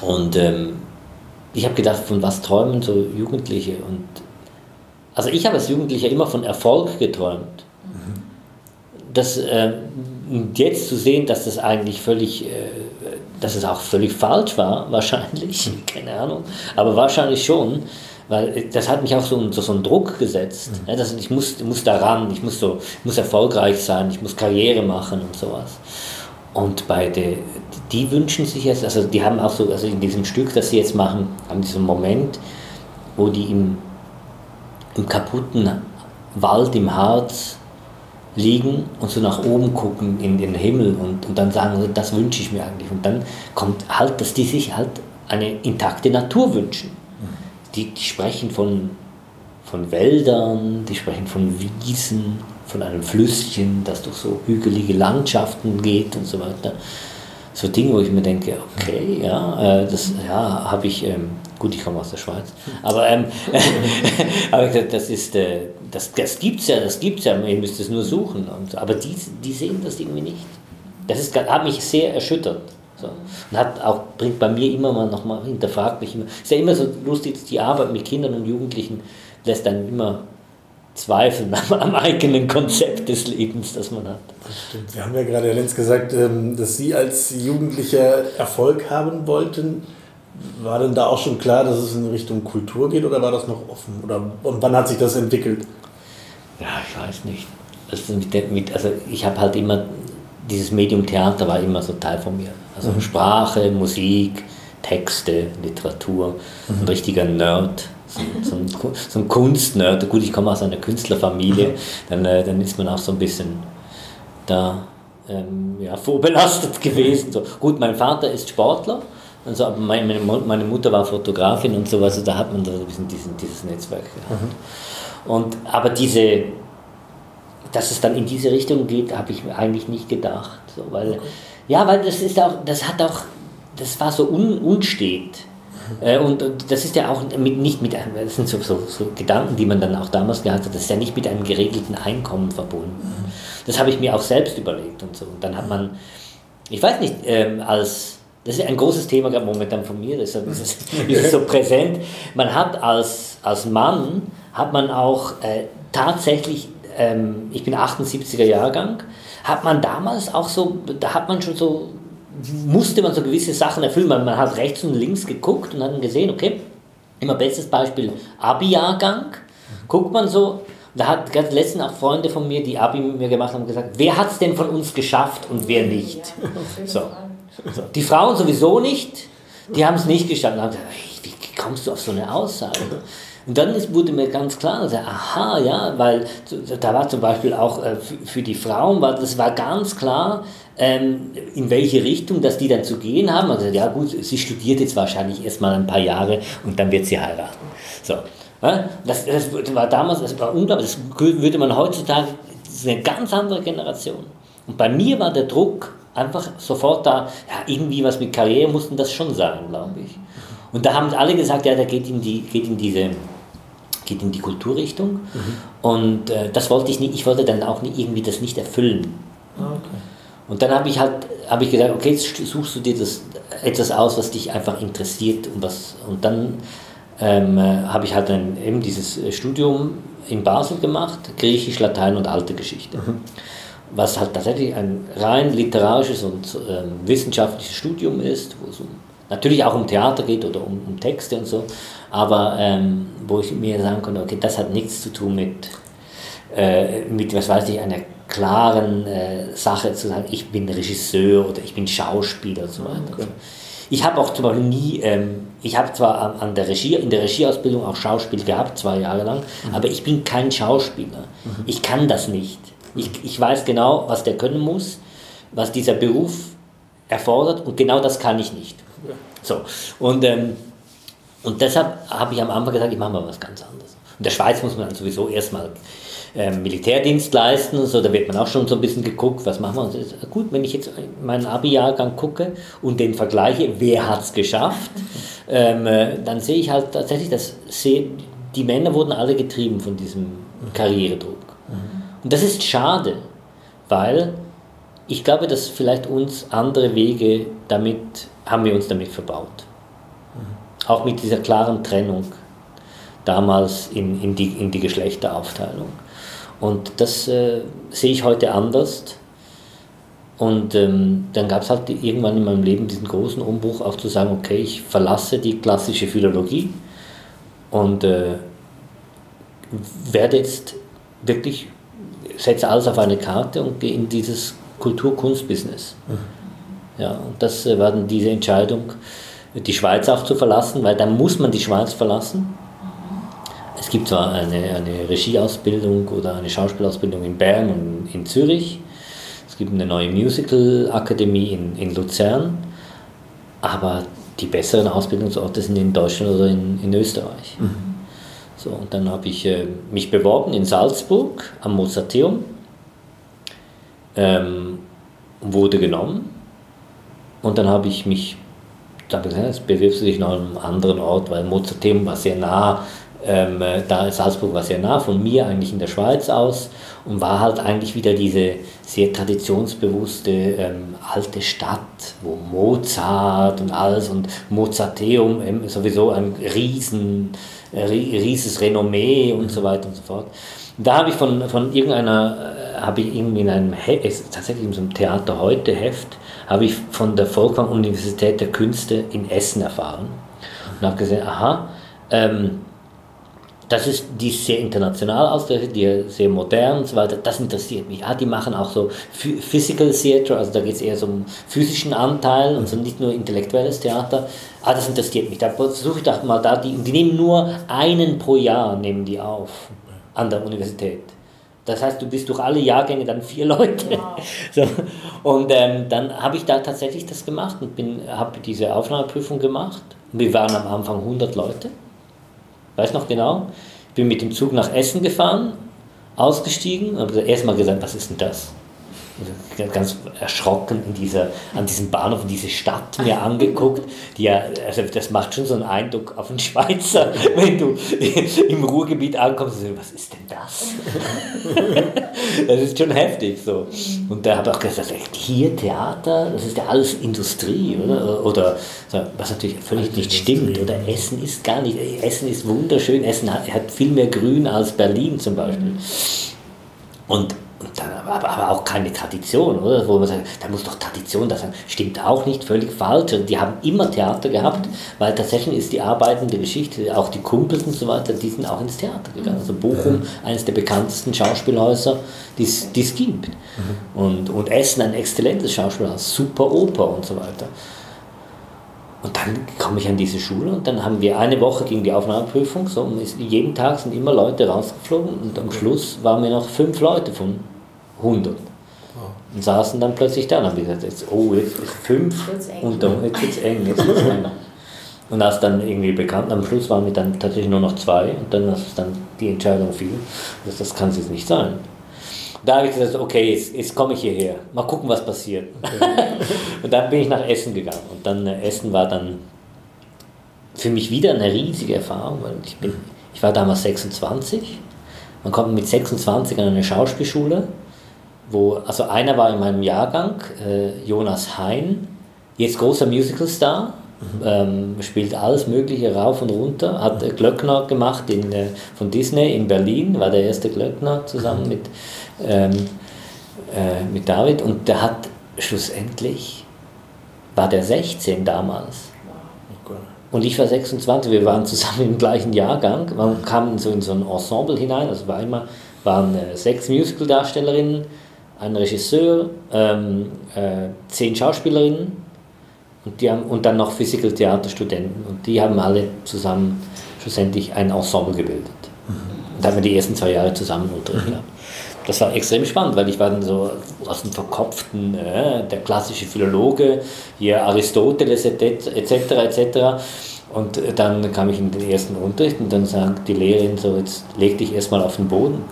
Und ähm, ich habe gedacht, von was träumen so Jugendliche? Und also ich habe als Jugendlicher immer von Erfolg geträumt. Das, äh, jetzt zu sehen, dass das eigentlich völlig, äh, dass es auch völlig falsch war, wahrscheinlich, keine Ahnung, aber wahrscheinlich schon, weil das hat mich auch so, so, so einen Druck gesetzt. Mhm. Ja, dass ich muss, muss daran, ich muss, so, muss erfolgreich sein, ich muss Karriere machen und sowas. Und beide, die wünschen sich jetzt, also die haben auch so, also in diesem Stück, das sie jetzt machen, haben diesen Moment, wo die im, im kaputten Wald im Harz liegen und so nach oben gucken in den Himmel und, und dann sagen, das wünsche ich mir eigentlich. Und dann kommt halt, dass die sich halt eine intakte Natur wünschen. Die, die sprechen von, von Wäldern, die sprechen von Wiesen, von einem Flüsschen, das durch so hügelige Landschaften geht und so weiter. So Dinge, wo ich mir denke, okay, ja, äh, das ja, habe ich, ähm, gut, ich komme aus der Schweiz, aber, ähm, aber das ist, äh, das, das gibt es ja, das gibt's ja, ihr müsst es nur suchen. Und, aber die, die sehen das irgendwie nicht. Das ist, hat mich sehr erschüttert. So. Und hat auch, bringt bei mir immer mal nochmal, hinterfragt mich immer. Ist ja immer so lustig, die Arbeit mit Kindern und Jugendlichen lässt dann immer zweifeln am, am, eigenen Konzept des Lebens, das man hat. Stimmt. Wir haben ja gerade, Herr Lenz, gesagt, ähm, dass Sie als Jugendlicher Erfolg haben wollten. War denn da auch schon klar, dass es in Richtung Kultur geht oder war das noch offen? Oder und wann hat sich das entwickelt? Ja, ich weiß nicht. Also, mit, also ich habe halt immer, dieses Medium Theater war immer so Teil von mir. Also mhm. Sprache, Musik, Texte, Literatur, mhm. ein richtiger Nerd so, so, ein, so ein Kunstnerd. Gut, ich komme aus einer Künstlerfamilie, dann, äh, dann ist man auch so ein bisschen da ähm, ja, vorbelastet gewesen. So. Gut, mein Vater ist Sportler, also, meine, meine Mutter war Fotografin und so, also da hat man so ein bisschen diesen, dieses Netzwerk gehabt. Mhm. Und, aber diese, dass es dann in diese Richtung geht, habe ich eigentlich nicht gedacht. So, weil, okay. Ja, weil das ist auch, das hat auch, das war so un, unstet. Äh, und, das ist ja auch mit, nicht mit einem, das sind so, so, so, Gedanken, die man dann auch damals gehabt hat, das ist ja nicht mit einem geregelten Einkommen verbunden. Das habe ich mir auch selbst überlegt und so. Und dann hat man, ich weiß nicht, ähm, als, das ist ein großes Thema gerade momentan von mir, deshalb ist es, ist es so präsent. Man hat als, als Mann, hat man auch äh, tatsächlich, ähm, ich bin 78er Jahrgang, hat man damals auch so, da hat man schon so musste man so gewisse Sachen erfüllen. Man, man hat rechts und links geguckt und hat dann gesehen, okay, immer bestes Beispiel Abi-Jahrgang. Guckt man so, da hat ganz letztens auch Freunde von mir, die Abi mit mir gemacht haben, gesagt, wer hat es denn von uns geschafft und wer nicht? So. So. Die Frauen sowieso nicht, die haben es nicht. Und haben gesagt, wie kommst du auf so eine Aussage? Und dann ist, wurde mir ganz klar, also, aha, ja, weil da war zum Beispiel auch äh, für die Frauen, war, das war ganz klar, ähm, in welche Richtung, dass die dann zu gehen haben. Also ja gut, sie studiert jetzt wahrscheinlich erstmal ein paar Jahre und dann wird sie heiraten. So. Das, das war damals, das war unglaublich, das würde man heutzutage, das ist eine ganz andere Generation. Und bei mir war der Druck einfach sofort da, ja, irgendwie was mit Karriere mussten das schon sein, glaube ich. Und da haben alle gesagt, ja, der geht in, die, geht in diese geht in die Kulturrichtung. Mhm. Und äh, das wollte ich nicht, ich wollte dann auch nicht, irgendwie das nicht erfüllen. Ah, okay. Und dann habe ich halt hab ich gesagt, okay, jetzt suchst du dir das, etwas aus, was dich einfach interessiert. Und, was, und dann ähm, habe ich halt ein, eben dieses Studium in Basel gemacht, Griechisch, Latein und Alte Geschichte. Mhm. Was halt tatsächlich ein rein literarisches und äh, wissenschaftliches Studium ist, wo es um, natürlich auch um Theater geht oder um, um Texte und so, aber ähm, wo ich mir sagen konnte, okay, das hat nichts zu tun mit, äh, mit was weiß ich, einer klaren äh, Sache zu sagen, ich bin Regisseur oder ich bin Schauspieler und so weiter. Okay. Ich habe auch zum Beispiel nie, ähm, ich habe zwar an, an, der Regie, in der Regieausbildung auch Schauspiel gehabt, zwei Jahre lang, mhm. aber ich bin kein Schauspieler. Mhm. Ich kann das nicht. Ich, ich weiß genau, was der können muss, was dieser Beruf erfordert und genau das kann ich nicht. Ja. So, und, ähm, und deshalb habe ich am Anfang gesagt, ich mache mal was ganz anderes. In der Schweiz muss man dann sowieso erstmal ähm, Militärdienst leisten. So, da wird man auch schon so ein bisschen geguckt, was machen wir. Und ist, gut, wenn ich jetzt meinen Abi-Jahrgang gucke und den vergleiche, wer hat es geschafft, ähm, äh, dann sehe ich halt tatsächlich, dass die Männer wurden alle getrieben von diesem Karrieredruck. Und das ist schade, weil ich glaube, dass vielleicht uns andere Wege damit, haben wir uns damit verbaut. auch mit dieser klaren Trennung damals in, in, die, in die Geschlechteraufteilung. Und das äh, sehe ich heute anders. Und ähm, dann gab es halt irgendwann in meinem Leben diesen großen Umbruch, auch zu sagen, okay, ich verlasse die klassische Philologie und äh, werde jetzt wirklich, setze alles auf eine Karte und gehe in dieses Kultur-Kunst-Business. Mhm. Ja, und das äh, war dann diese Entscheidung, die Schweiz auch zu verlassen, weil dann muss man die Schweiz verlassen. Es gibt zwar eine, eine Regieausbildung oder eine Schauspielausbildung in Bern und in Zürich, es gibt eine neue Musical-Akademie in, in Luzern, aber die besseren Ausbildungsorte sind in Deutschland oder in, in Österreich. Mhm. So, und dann habe ich äh, mich beworben in Salzburg am Mozarteum, ähm, wurde genommen. Und dann habe ich mich, da habe ich gesagt, jetzt bewirbst du dich noch an einem anderen Ort, weil Mozarteum war sehr nah, ähm, da Salzburg war sehr nah von mir eigentlich in der Schweiz aus und war halt eigentlich wieder diese sehr traditionsbewusste ähm, alte Stadt, wo Mozart und alles und Mozarteum ähm, sowieso ein riesen, äh, rieses Renommee und so weiter und so fort. Und da habe ich von, von irgendeiner, äh, habe ich irgendwie in einem, tatsächlich in so einem Theater heute Heft, habe ich von der Volkwang Universität der Künste in Essen erfahren und habe gesehen, aha, ähm, das ist, die ist sehr international ausgerichtet, die ist sehr modern und so weiter. Das interessiert mich. Ah, die machen auch so Physical Theater, also da geht es eher so um physischen Anteil und so nicht nur intellektuelles Theater. Ah, das interessiert mich. Da versuche ich doch mal da, die, die nehmen nur einen pro Jahr, nehmen die auf an der Universität. Das heißt, du bist durch alle Jahrgänge dann vier Leute. Wow. So. Und ähm, dann habe ich da tatsächlich das gemacht und habe diese Aufnahmeprüfung gemacht. Wir waren am Anfang 100 Leute weiß noch genau, ich bin mit dem Zug nach Essen gefahren, ausgestiegen und habe erstmal gesagt, was ist denn das? Ganz erschrocken in dieser, an diesem Bahnhof, in diese Stadt mir angeguckt. Die ja, also das macht schon so einen Eindruck auf einen Schweizer, wenn du im Ruhrgebiet ankommst und sagst, was ist denn das? das ist schon heftig so. Und da habe ich auch gesagt, hier Theater, das ist ja alles Industrie, oder? Oder was natürlich völlig nicht stimmt. Oder Essen ist gar nicht, Essen ist wunderschön, Essen hat, hat viel mehr Grün als Berlin zum Beispiel. Und dann, aber, aber auch keine Tradition, oder? Wo man sagt, da muss doch Tradition da sein. Stimmt auch nicht, völlig falsch. Die haben immer Theater gehabt, weil tatsächlich ist die arbeitende Geschichte, auch die Kumpels und so weiter, die sind auch ins Theater gegangen. Also Bochum, eines der bekanntesten Schauspielhäuser, die es gibt. Mhm. Und, und Essen, ein exzellentes Schauspielhaus, super Oper und so weiter. Und dann komme ich an diese Schule und dann haben wir eine Woche gegen die Aufnahmeprüfung, so, und jeden Tag sind immer Leute rausgeflogen und am Schluss waren wir noch fünf Leute von 100. Und saßen dann plötzlich da und haben gesagt, jetzt, oh, jetzt ist fünf und dann, jetzt wird es eng, jetzt wird's eng. Und als dann irgendwie bekannt, am Schluss waren wir dann tatsächlich nur noch zwei und dann, als dann die Entscheidung fiel, das, das kann es jetzt nicht sein. Da habe ich gesagt, okay, jetzt, jetzt komme ich hierher, mal gucken, was passiert. Okay. und dann bin ich nach Essen gegangen und dann äh, Essen war dann für mich wieder eine riesige Erfahrung, weil ich, bin, ich war damals 26, man kommt mit 26 an eine Schauspielschule wo, also einer war in meinem Jahrgang, äh, Jonas Hein, jetzt großer Musicalstar. Ähm, spielt alles Mögliche rauf und runter, hat äh, Glöckner gemacht in, äh, von Disney in Berlin, war der erste Glöckner zusammen mit, ähm, äh, mit David. Und der hat schlussendlich, war der 16 damals. Und ich war 26, wir waren zusammen im gleichen Jahrgang. Man kam so in so ein Ensemble hinein, also war immer, waren äh, sechs Musical-Darstellerinnen, ein Regisseur, ähm, äh, zehn Schauspielerinnen und, die haben, und dann noch Physical Theaterstudenten. Und die haben alle zusammen schlussendlich ein Ensemble gebildet. Mhm. Und da haben wir die ersten zwei Jahre zusammen Unterricht mhm. gehabt. Das war extrem spannend, weil ich war dann so aus dem verkopften, äh, der klassische Philologe, hier Aristoteles etc. etc. etc. Und dann kam ich in den ersten Unterricht und dann sagt die Lehrerin so, jetzt leg dich erstmal auf den Boden.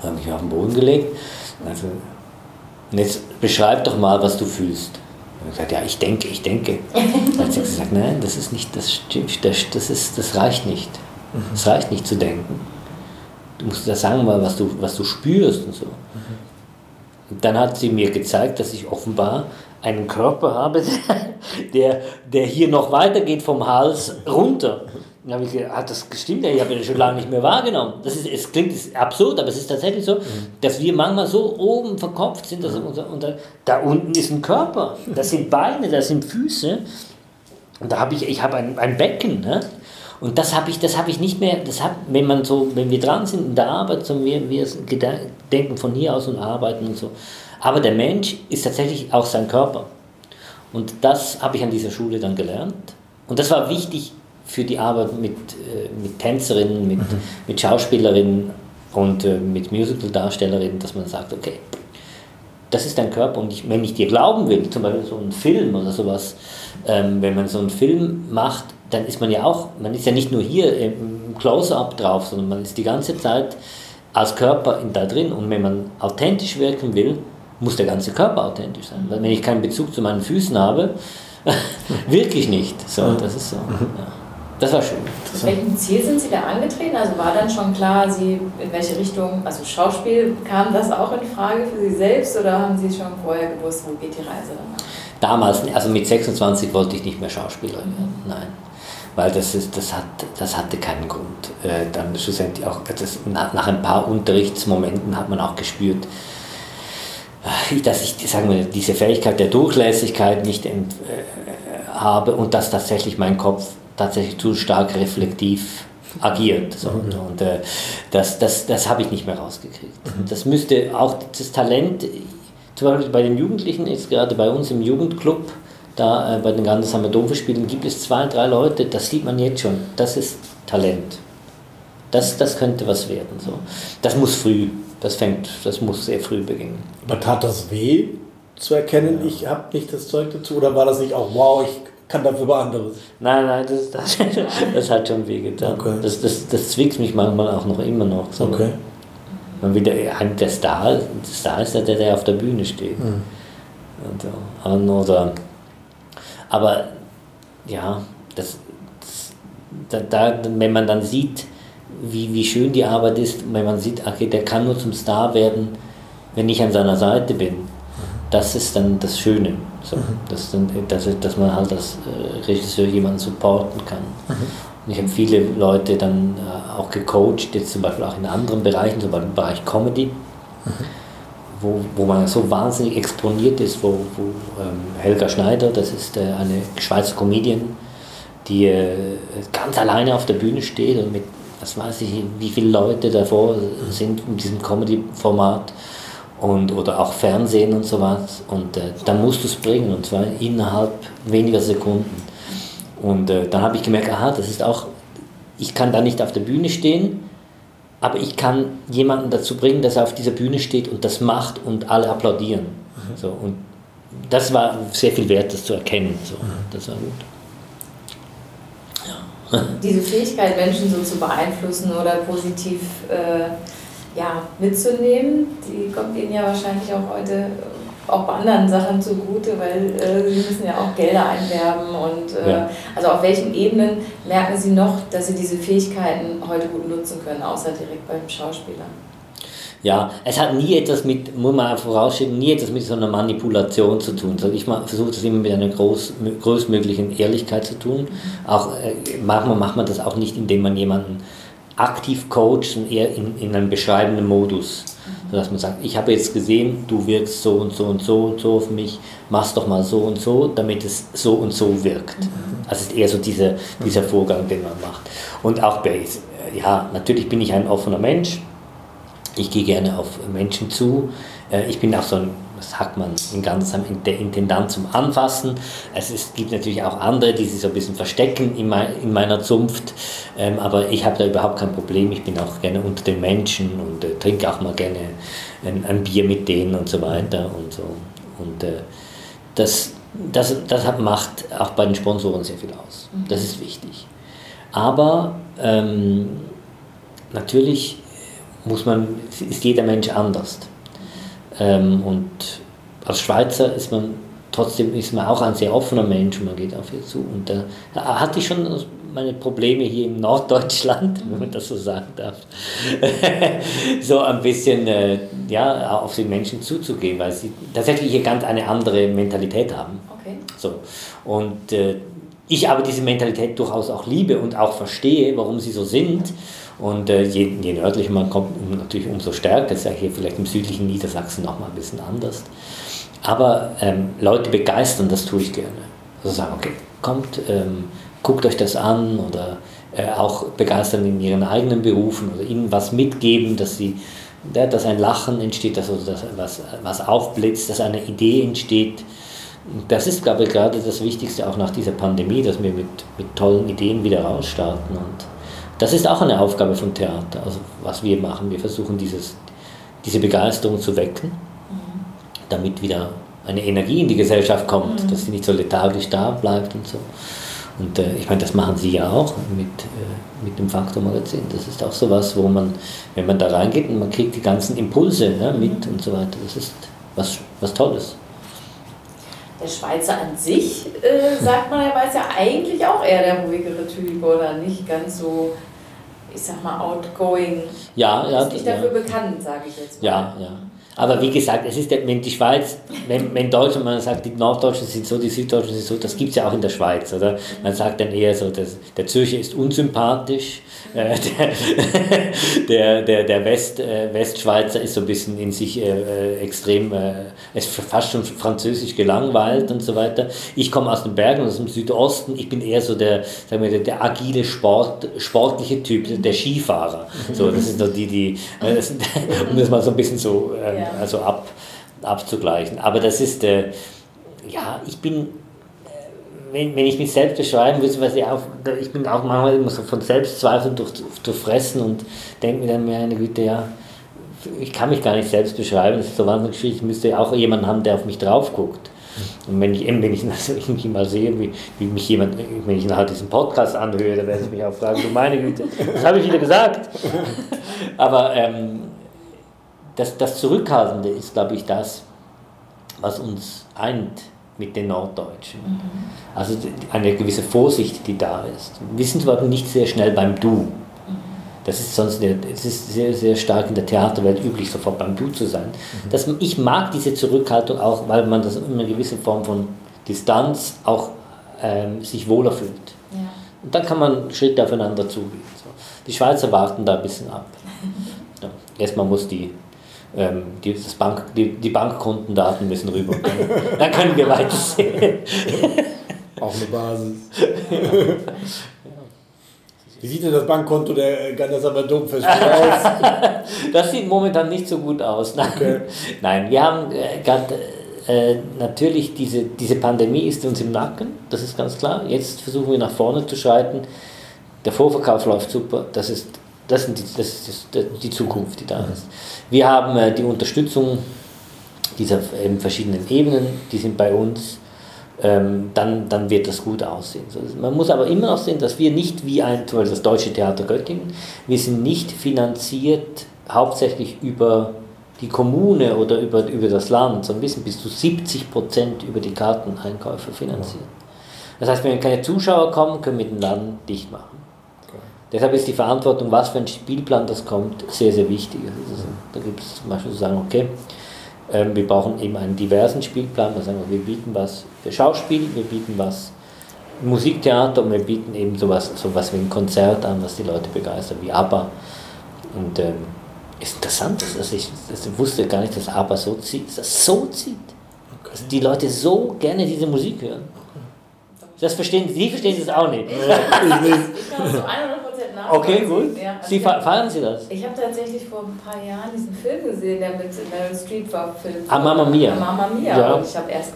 dann habe ich mich auf den Boden gelegt also, und jetzt beschreib doch mal, was du fühlst. Und ich gesagt, ja, ich denke, ich denke. Dann hat sie gesagt, nein, das ist nicht, das stimmt, das, das, ist, das reicht nicht. Es reicht nicht zu denken. Du musst da sagen mal, was du, was du spürst und so. Und dann hat sie mir gezeigt, dass ich offenbar einen Körper habe, der, der hier noch weitergeht vom Hals runter. Dann habe ich gedacht, hat das gestimmt? Ich habe das schon lange nicht mehr wahrgenommen. Das ist, es klingt absurd, aber es ist tatsächlich so, dass wir manchmal so oben verkopft sind, dass unser, unser, da unten ist ein Körper, das sind Beine, das sind Füße. Und da habe ich, ich habe ein, ein Becken. Ne? Und das habe ich, das habe ich nicht mehr, das hat, wenn man so, wenn wir dran sind in der Arbeit, so wir, wir denken von hier aus und arbeiten und so. Aber der Mensch ist tatsächlich auch sein Körper. Und das habe ich an dieser Schule dann gelernt. Und das war wichtig für die Arbeit mit, äh, mit Tänzerinnen, mit, mhm. mit Schauspielerinnen und äh, mit Musical-Darstellerinnen, dass man sagt, okay, das ist dein Körper und ich, wenn ich dir glauben will, zum Beispiel so ein Film oder sowas, ähm, wenn man so einen Film macht, dann ist man ja auch, man ist ja nicht nur hier im Close-up drauf, sondern man ist die ganze Zeit als Körper da drin und wenn man authentisch wirken will, muss der ganze Körper authentisch sein. Weil wenn ich keinen Bezug zu meinen Füßen habe, wirklich nicht. So, das ist so. Ja. Das war schön. Mit welchem Ziel sind Sie da angetreten? Also war dann schon klar, Sie in welche Richtung, also Schauspiel, kam das auch in Frage für Sie selbst oder haben Sie schon vorher gewusst, wo geht die Reise dann? Damals, also mit 26 wollte ich nicht mehr Schauspieler werden, nein. Weil das, ist, das, hat, das hatte keinen Grund. Äh, dann schlussendlich auch, das, nach ein paar Unterrichtsmomenten hat man auch gespürt, äh, dass ich sagen wir, diese Fähigkeit der Durchlässigkeit nicht ent, äh, habe und dass tatsächlich mein Kopf tatsächlich zu stark reflektiv agiert. So. Mhm. Und äh, das, das, das habe ich nicht mehr rausgekriegt. Mhm. Das müsste auch das Talent, zum Beispiel bei den Jugendlichen, jetzt gerade bei uns im Jugendclub, da äh, bei den Gandesamer Domfestspielen gibt es zwei, drei Leute, das sieht man jetzt schon, das ist Talent. Das, das könnte was werden. So. Das muss früh, das fängt, das muss sehr früh beginnen. Aber tat das weh zu erkennen, ja. ich habe nicht das Zeug dazu? Oder war das nicht auch, wow, ich kann dafür was anderes. Nein, nein, das, das, das hat schon wehgetan. Okay. Das, das, das zwickt mich manchmal auch noch immer noch. So. Okay. Man wieder, der Star, der Star ist der, der auf der Bühne steht. Mhm. Und, oder, aber ja, das, das, da, wenn man dann sieht, wie, wie schön die Arbeit ist, wenn man sieht, okay, der kann nur zum Star werden, wenn ich an seiner Seite bin. Das ist dann das Schöne. So, mhm. dass, dass, dass man halt als äh, Regisseur jemanden supporten kann. Mhm. Und ich habe viele Leute dann äh, auch gecoacht, jetzt zum Beispiel auch in anderen Bereichen, zum Beispiel im Bereich Comedy, mhm. wo, wo man so wahnsinnig exponiert ist, wo, wo ähm, Helga Schneider, das ist äh, eine Schweizer Comedian, die äh, ganz alleine auf der Bühne steht und mit, was weiß ich, wie viele Leute davor sind in diesem Comedy-Format und, oder auch Fernsehen und so was. Und äh, dann musst du es bringen und zwar innerhalb weniger Sekunden. Und äh, dann habe ich gemerkt, aha, das ist auch, ich kann da nicht auf der Bühne stehen, aber ich kann jemanden dazu bringen, dass er auf dieser Bühne steht und das macht und alle applaudieren. Mhm. So, und das war sehr viel wert, das zu erkennen. So. Mhm. Das war gut. Ja. Diese Fähigkeit, Menschen so zu beeinflussen oder positiv äh, ja, mitzunehmen. Die kommt Ihnen ja wahrscheinlich auch heute auch bei anderen Sachen zugute, weil äh, Sie müssen ja auch Gelder einwerben und äh, ja. also auf welchen Ebenen merken Sie noch, dass Sie diese Fähigkeiten heute gut nutzen können, außer direkt beim Schauspieler? Ja, es hat nie etwas mit, muss man vorausschieben, nie etwas mit so einer Manipulation zu tun. Also ich versuche das immer mit einer groß, größtmöglichen Ehrlichkeit zu tun. Mhm. Auch äh, manchmal macht man das auch nicht, indem man jemanden aktiv coacht, sondern eher in, in einem beschreibenden Modus. Mhm. Dass man sagt, ich habe jetzt gesehen, du wirkst so und so und so und so auf mich, mach's doch mal so und so, damit es so und so wirkt. Mhm. Also ist eher so dieser, dieser Vorgang, den man macht. Und auch bei, ja, natürlich bin ich ein offener Mensch. Ich gehe gerne auf Menschen zu. Äh, ich bin auch so ein sagt man in ganz der Intendant zum Anfassen. Es ist, gibt natürlich auch andere, die sich so ein bisschen verstecken in, mein, in meiner Zunft, ähm, aber ich habe da überhaupt kein Problem. Ich bin auch gerne unter den Menschen und äh, trinke auch mal gerne ein, ein, Bier mit denen und so weiter und so. Und äh, das, das, das hat, macht auch bei den Sponsoren sehr viel aus. Das ist wichtig. Aber ähm, natürlich muss man, ist jeder Mensch anders. Ähm, und als Schweizer ist man trotzdem ist man auch ein sehr offener Mensch man geht auf ihr zu. Und da hatte ich schon meine Probleme hier in Norddeutschland, wenn man das so sagen darf, so ein bisschen äh, ja, auf die Menschen zuzugehen, weil sie tatsächlich hier ganz eine andere Mentalität haben. Okay. So. Und äh, ich aber diese Mentalität durchaus auch liebe und auch verstehe, warum sie so sind. Und äh, je, je nördlicher man kommt, natürlich umso stärker. Das ist ja hier vielleicht im südlichen Niedersachsen nochmal ein bisschen anders. Aber ähm, Leute begeistern, das tue ich gerne. Also sagen, okay, kommt, ähm, guckt euch das an oder äh, auch begeistern in ihren eigenen Berufen oder ihnen was mitgeben, dass sie dass ein Lachen entsteht, dass, also, dass was, was aufblitzt, dass eine Idee entsteht. Das ist, glaube ich, gerade das Wichtigste auch nach dieser Pandemie, dass wir mit, mit tollen Ideen wieder rausstarten. Und das ist auch eine Aufgabe von Theater, also was wir machen. Wir versuchen dieses, diese Begeisterung zu wecken, damit wieder eine Energie in die Gesellschaft kommt, mhm. dass sie nicht so lethargisch da bleibt und so. Und äh, ich meine, das machen Sie ja auch mit, äh, mit dem Faktor-Magazin. Das ist auch so was, wo man, wenn man da reingeht und man kriegt die ganzen Impulse ne, mit und so weiter, das ist was, was Tolles. Der Schweizer an sich, äh, sagt man, er weiß ja eigentlich auch eher der ruhigere Typ oder nicht ganz so, ich sag mal, outgoing. Ja, ja. Ist nicht dafür ja. bekannt, sage ich jetzt mal. Ja, ja. Aber wie gesagt, es ist, wenn die Schweiz, wenn, wenn Deutschland, man sagt, die Norddeutschen sind so, die Süddeutschen sind so, das gibt es ja auch in der Schweiz, oder? Man sagt dann eher so, dass der Zürcher ist unsympathisch, äh, der, der, der West, äh, Westschweizer ist so ein bisschen in sich äh, äh extrem, äh, ist fast schon französisch gelangweilt und so weiter. Ich komme aus den Bergen, aus dem Südosten, ich bin eher so der, sagen wir, der, der agile Sport, sportliche Typ, der Skifahrer. So, das sind so die, die, äh, das, um das mal so ein bisschen so ähm, also ab, abzugleichen. Aber das ist, ja, ich bin wenn, wenn ich mich selbst beschreiben würde, was ich auch, ich bin auch manchmal immer so von Selbstzweifeln durch, durchfressen und denke mir dann mir eine Güte, ja, ich kann mich gar nicht selbst beschreiben, das ist so wahnsinnig schwierig, ich müsste auch jemanden haben, der auf mich drauf guckt. Und wenn ich, wenn ich also mal sehe, wie, wie mich jemand, wenn ich nachher diesen Podcast anhöre, dann werde ich mich auch fragen, du meine Güte, was habe ich wieder gesagt? Aber ähm, das, das Zurückhaltende ist, glaube ich, das, was uns eint mit den Norddeutschen. Mhm. Also eine gewisse Vorsicht, die da ist. Wir sind zwar nicht sehr schnell beim Du. Mhm. Das ist sonst es ist sehr, sehr stark in der Theaterwelt üblich, sofort beim Du zu sein. Mhm. Das, ich mag diese Zurückhaltung auch, weil man das in einer gewissen Form von Distanz auch ähm, sich wohler fühlt. Ja. Und dann kann man Schritte aufeinander zugehen. So. Die Schweizer warten da ein bisschen ab. Ja. Erstmal muss die ähm, die, Bank, die, die Bankkontendaten müssen rüber. Dann, können wir weitersehen. Auch eine Basis. Wie sieht denn das Bankkonto der Gandersamer Domfest aus? das sieht momentan nicht so gut aus. Nein, okay. Nein wir haben äh, grad, äh, natürlich diese, diese Pandemie ist uns im Nacken, das ist ganz klar. Jetzt versuchen wir nach vorne zu schreiten. Der Vorverkauf läuft super, das ist das, sind die, das ist die Zukunft, die da ist. Wir haben äh, die Unterstützung dieser ähm, verschiedenen Ebenen, die sind bei uns. Ähm, dann, dann wird das gut aussehen. So, man muss aber immer noch sehen, dass wir nicht wie ein, zum Beispiel das Deutsche Theater Göttingen, wir sind nicht finanziert hauptsächlich über die Kommune oder über, über das Land, sondern wir sind bis zu 70 Prozent über die Karteneinkäufe finanziert. Das heißt, wenn keine Zuschauer kommen, können wir den Laden dicht machen. Deshalb ist die Verantwortung, was für ein Spielplan das kommt, sehr, sehr wichtig. Also, da gibt es zum Beispiel zu sagen, okay, ähm, wir brauchen eben einen diversen Spielplan. Da sagen wir, wir bieten was für Schauspiel, wir bieten was Musiktheater und wir bieten eben sowas, sowas wie ein Konzert an, was die Leute begeistert, wie ABBA. Und ähm, ist interessant, also ich, ich wusste gar nicht, dass ABBA so zieht, dass das so zieht. Okay. Dass die Leute so gerne diese Musik hören. Das verstehen, Sie verstehen das auch nicht. ich so Okay, gut. Ja, also Sie feiern Sie das? Ich habe tatsächlich vor ein paar Jahren diesen Film gesehen, der mit Meryl Streep war. Film ah, Mama Mia. Mama Mia. Ja. Und ich habe erst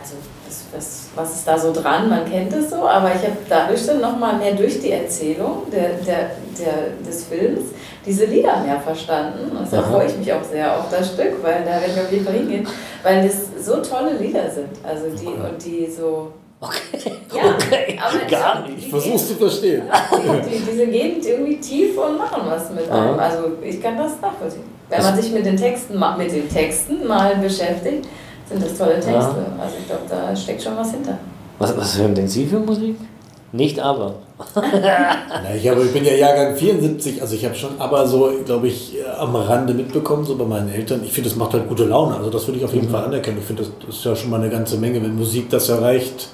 also das, das, was ist da so dran, man kennt es so, aber ich habe dadurch dann nochmal mehr durch die Erzählung der, der, der, des Films diese Lieder mehr verstanden. Und da freue ich mich auch sehr auf das Stück, weil da werde ich auf jeden Fall hingehen, weil das so tolle Lieder sind. Also die und die so Okay, ja, okay. gar nicht. Ich versuch's zu verstehen. Die, diese gehen irgendwie tief und machen was mit einem. Also ich kann das nachvollziehen. Wenn man sich mit den Texten, mit den Texten mal beschäftigt, sind das tolle Texte. Ja. Also ich glaube, da steckt schon was hinter. Was, was hören denn Sie für Musik? Nicht aber. Na, ich, habe, ich bin ja Jahrgang 74, also ich habe schon aber so, glaube ich, am Rande mitbekommen, so bei meinen Eltern. Ich finde, das macht halt gute Laune. Also das würde ich auf jeden mhm. Fall anerkennen. Ich finde, das, das ist ja schon mal eine ganze Menge, wenn Musik das erreicht.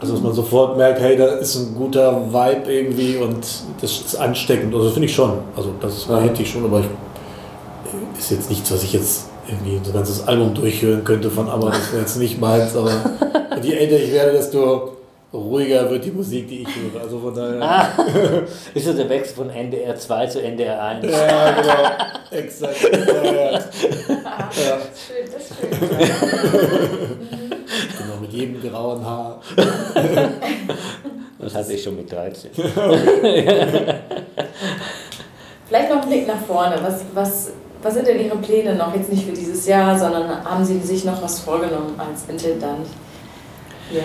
Also dass man sofort merkt, hey, da ist ein guter Vibe irgendwie und das ist ansteckend. Also finde ich schon. Also das ja. hätte ich schon, aber ich, ist jetzt nichts, was ich jetzt irgendwie so ein ganzes Album durchhören könnte von aber das wäre jetzt nicht meins. Aber je älter ich werde, desto ruhiger wird die Musik, die ich höre. Also von daher. Ah, ist das der Wechsel von NDR 2 zu NDR 1? Ja, genau. Exakt. Ja, ja. ja. Das ist schön, das ist schön. mit jedem grauen Haar. das hatte ich schon mit 13. Vielleicht noch ein Blick nach vorne. Was, was, was sind denn Ihre Pläne noch? Jetzt nicht für dieses Jahr, sondern haben Sie sich noch was vorgenommen als Intendant? Ja.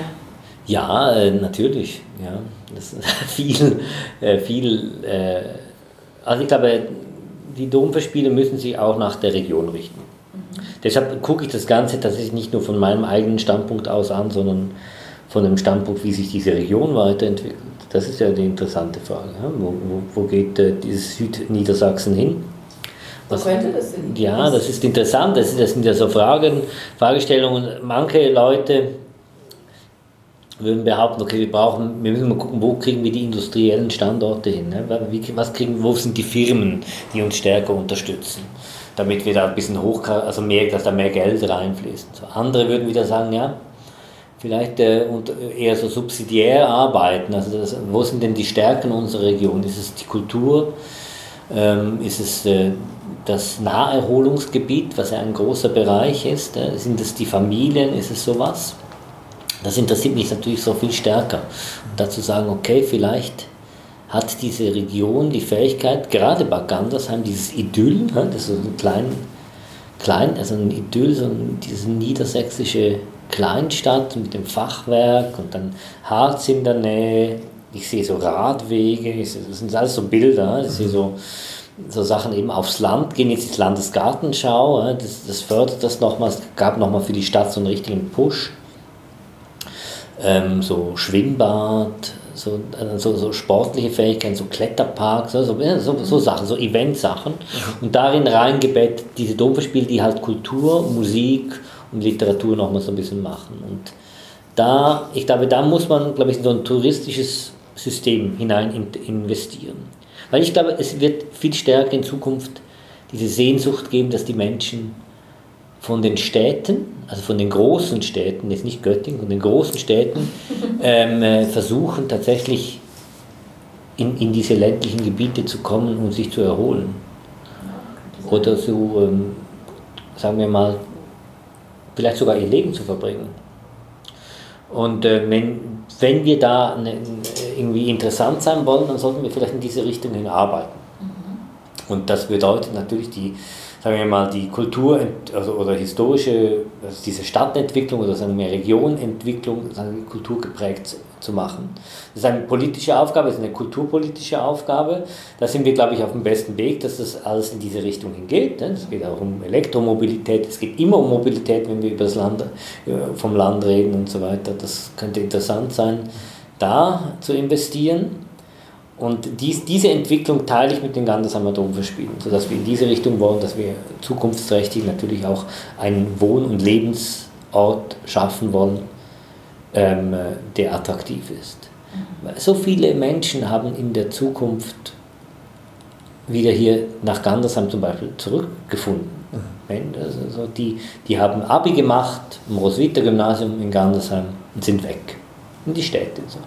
Ja, äh, natürlich. Ja. Das ist viel, äh, viel also ich glaube, die Domverspiele müssen sich auch nach der Region richten. Deshalb gucke ich das Ganze tatsächlich nicht nur von meinem eigenen Standpunkt aus an, sondern von dem Standpunkt, wie sich diese Region weiterentwickelt. Das ist ja die interessante Frage. Ja? Wo, wo, wo, geht äh, dieses Südniedersachsen hin? Was könnte das denn? Ja, das ist interessant. Das, das sind ja so Fragen, Fragestellungen. Manche Leute würden behaupten, okay, wir brauchen, wir müssen mal gucken, wo kriegen wir die industriellen Standorte hin, ne? Wie, was kriegen, wo sind die Firmen, die uns stärker unterstützen, damit wir da ein bisschen hoch, also mehr, dass da mehr Geld reinfließt. So, andere würden wieder sagen, ja, vielleicht äh, und eher so subsidiär arbeiten, also das, wo sind denn die Stärken unserer Region? Ist es die Kultur? Ähm, ist es äh, das Naherholungsgebiet, was ja ein großer Bereich ist? Äh, sind es die Familien? Ist es sowas? Das interessiert mich natürlich so viel stärker. Und dazu sagen, okay, vielleicht hat diese Region die Fähigkeit, gerade bei Gandersheim, dieses Idyll, das ist so ein klein, klein also ein Idyll, so diese niedersächsische Kleinstadt mit dem Fachwerk und dann Harz in der Nähe. Ich sehe so Radwege, das sind alles so Bilder, ich sehe so, so Sachen eben aufs Land gehen, jetzt ist Landesgartenschau, das, das fördert das nochmal, es gab nochmal für die Stadt so einen richtigen Push ähm, so Schwimmbad, so, also so sportliche Fähigkeiten, so Kletterparks, so, so, so Sachen, so Eventsachen. Mhm. Und darin reingebettet diese Domverspiele, die halt Kultur, Musik und Literatur nochmal so ein bisschen machen. Und da, ich glaube, da muss man, glaube ich, in so ein touristisches System hinein investieren. Weil ich glaube, es wird viel stärker in Zukunft diese Sehnsucht geben, dass die Menschen von den Städten, also von den großen Städten, jetzt nicht Göttingen, von den großen Städten, ähm, äh, versuchen tatsächlich in, in diese ländlichen Gebiete zu kommen und sich zu erholen. Oder so, ähm, sagen wir mal, vielleicht sogar ihr Leben zu verbringen. Und äh, wenn, wenn wir da ne, irgendwie interessant sein wollen, dann sollten wir vielleicht in diese Richtung hin arbeiten. Mhm. Und das bedeutet natürlich die sagen wir mal, die Kultur also, oder historische, also diese Stadtentwicklung oder sagen wir Regionentwicklung, sagen Kultur geprägt zu machen. Das ist eine politische Aufgabe, das ist eine kulturpolitische Aufgabe. Da sind wir, glaube ich, auf dem besten Weg, dass das alles in diese Richtung hingeht. Ne? Es geht auch um Elektromobilität, es geht immer um Mobilität, wenn wir über das Land, vom Land reden und so weiter. Das könnte interessant sein, da zu investieren. Und dies, diese Entwicklung teile ich mit den Gandersheimer Domverspielen, sodass wir in diese Richtung wollen, dass wir zukunftsträchtig natürlich auch einen Wohn- und Lebensort schaffen wollen, ähm, der attraktiv ist. So viele Menschen haben in der Zukunft wieder hier nach Gandersheim zum Beispiel zurückgefunden. Mhm. Also die, die haben Abi gemacht im Roswitha Gymnasium in Gandersheim und sind weg in die Städte. So.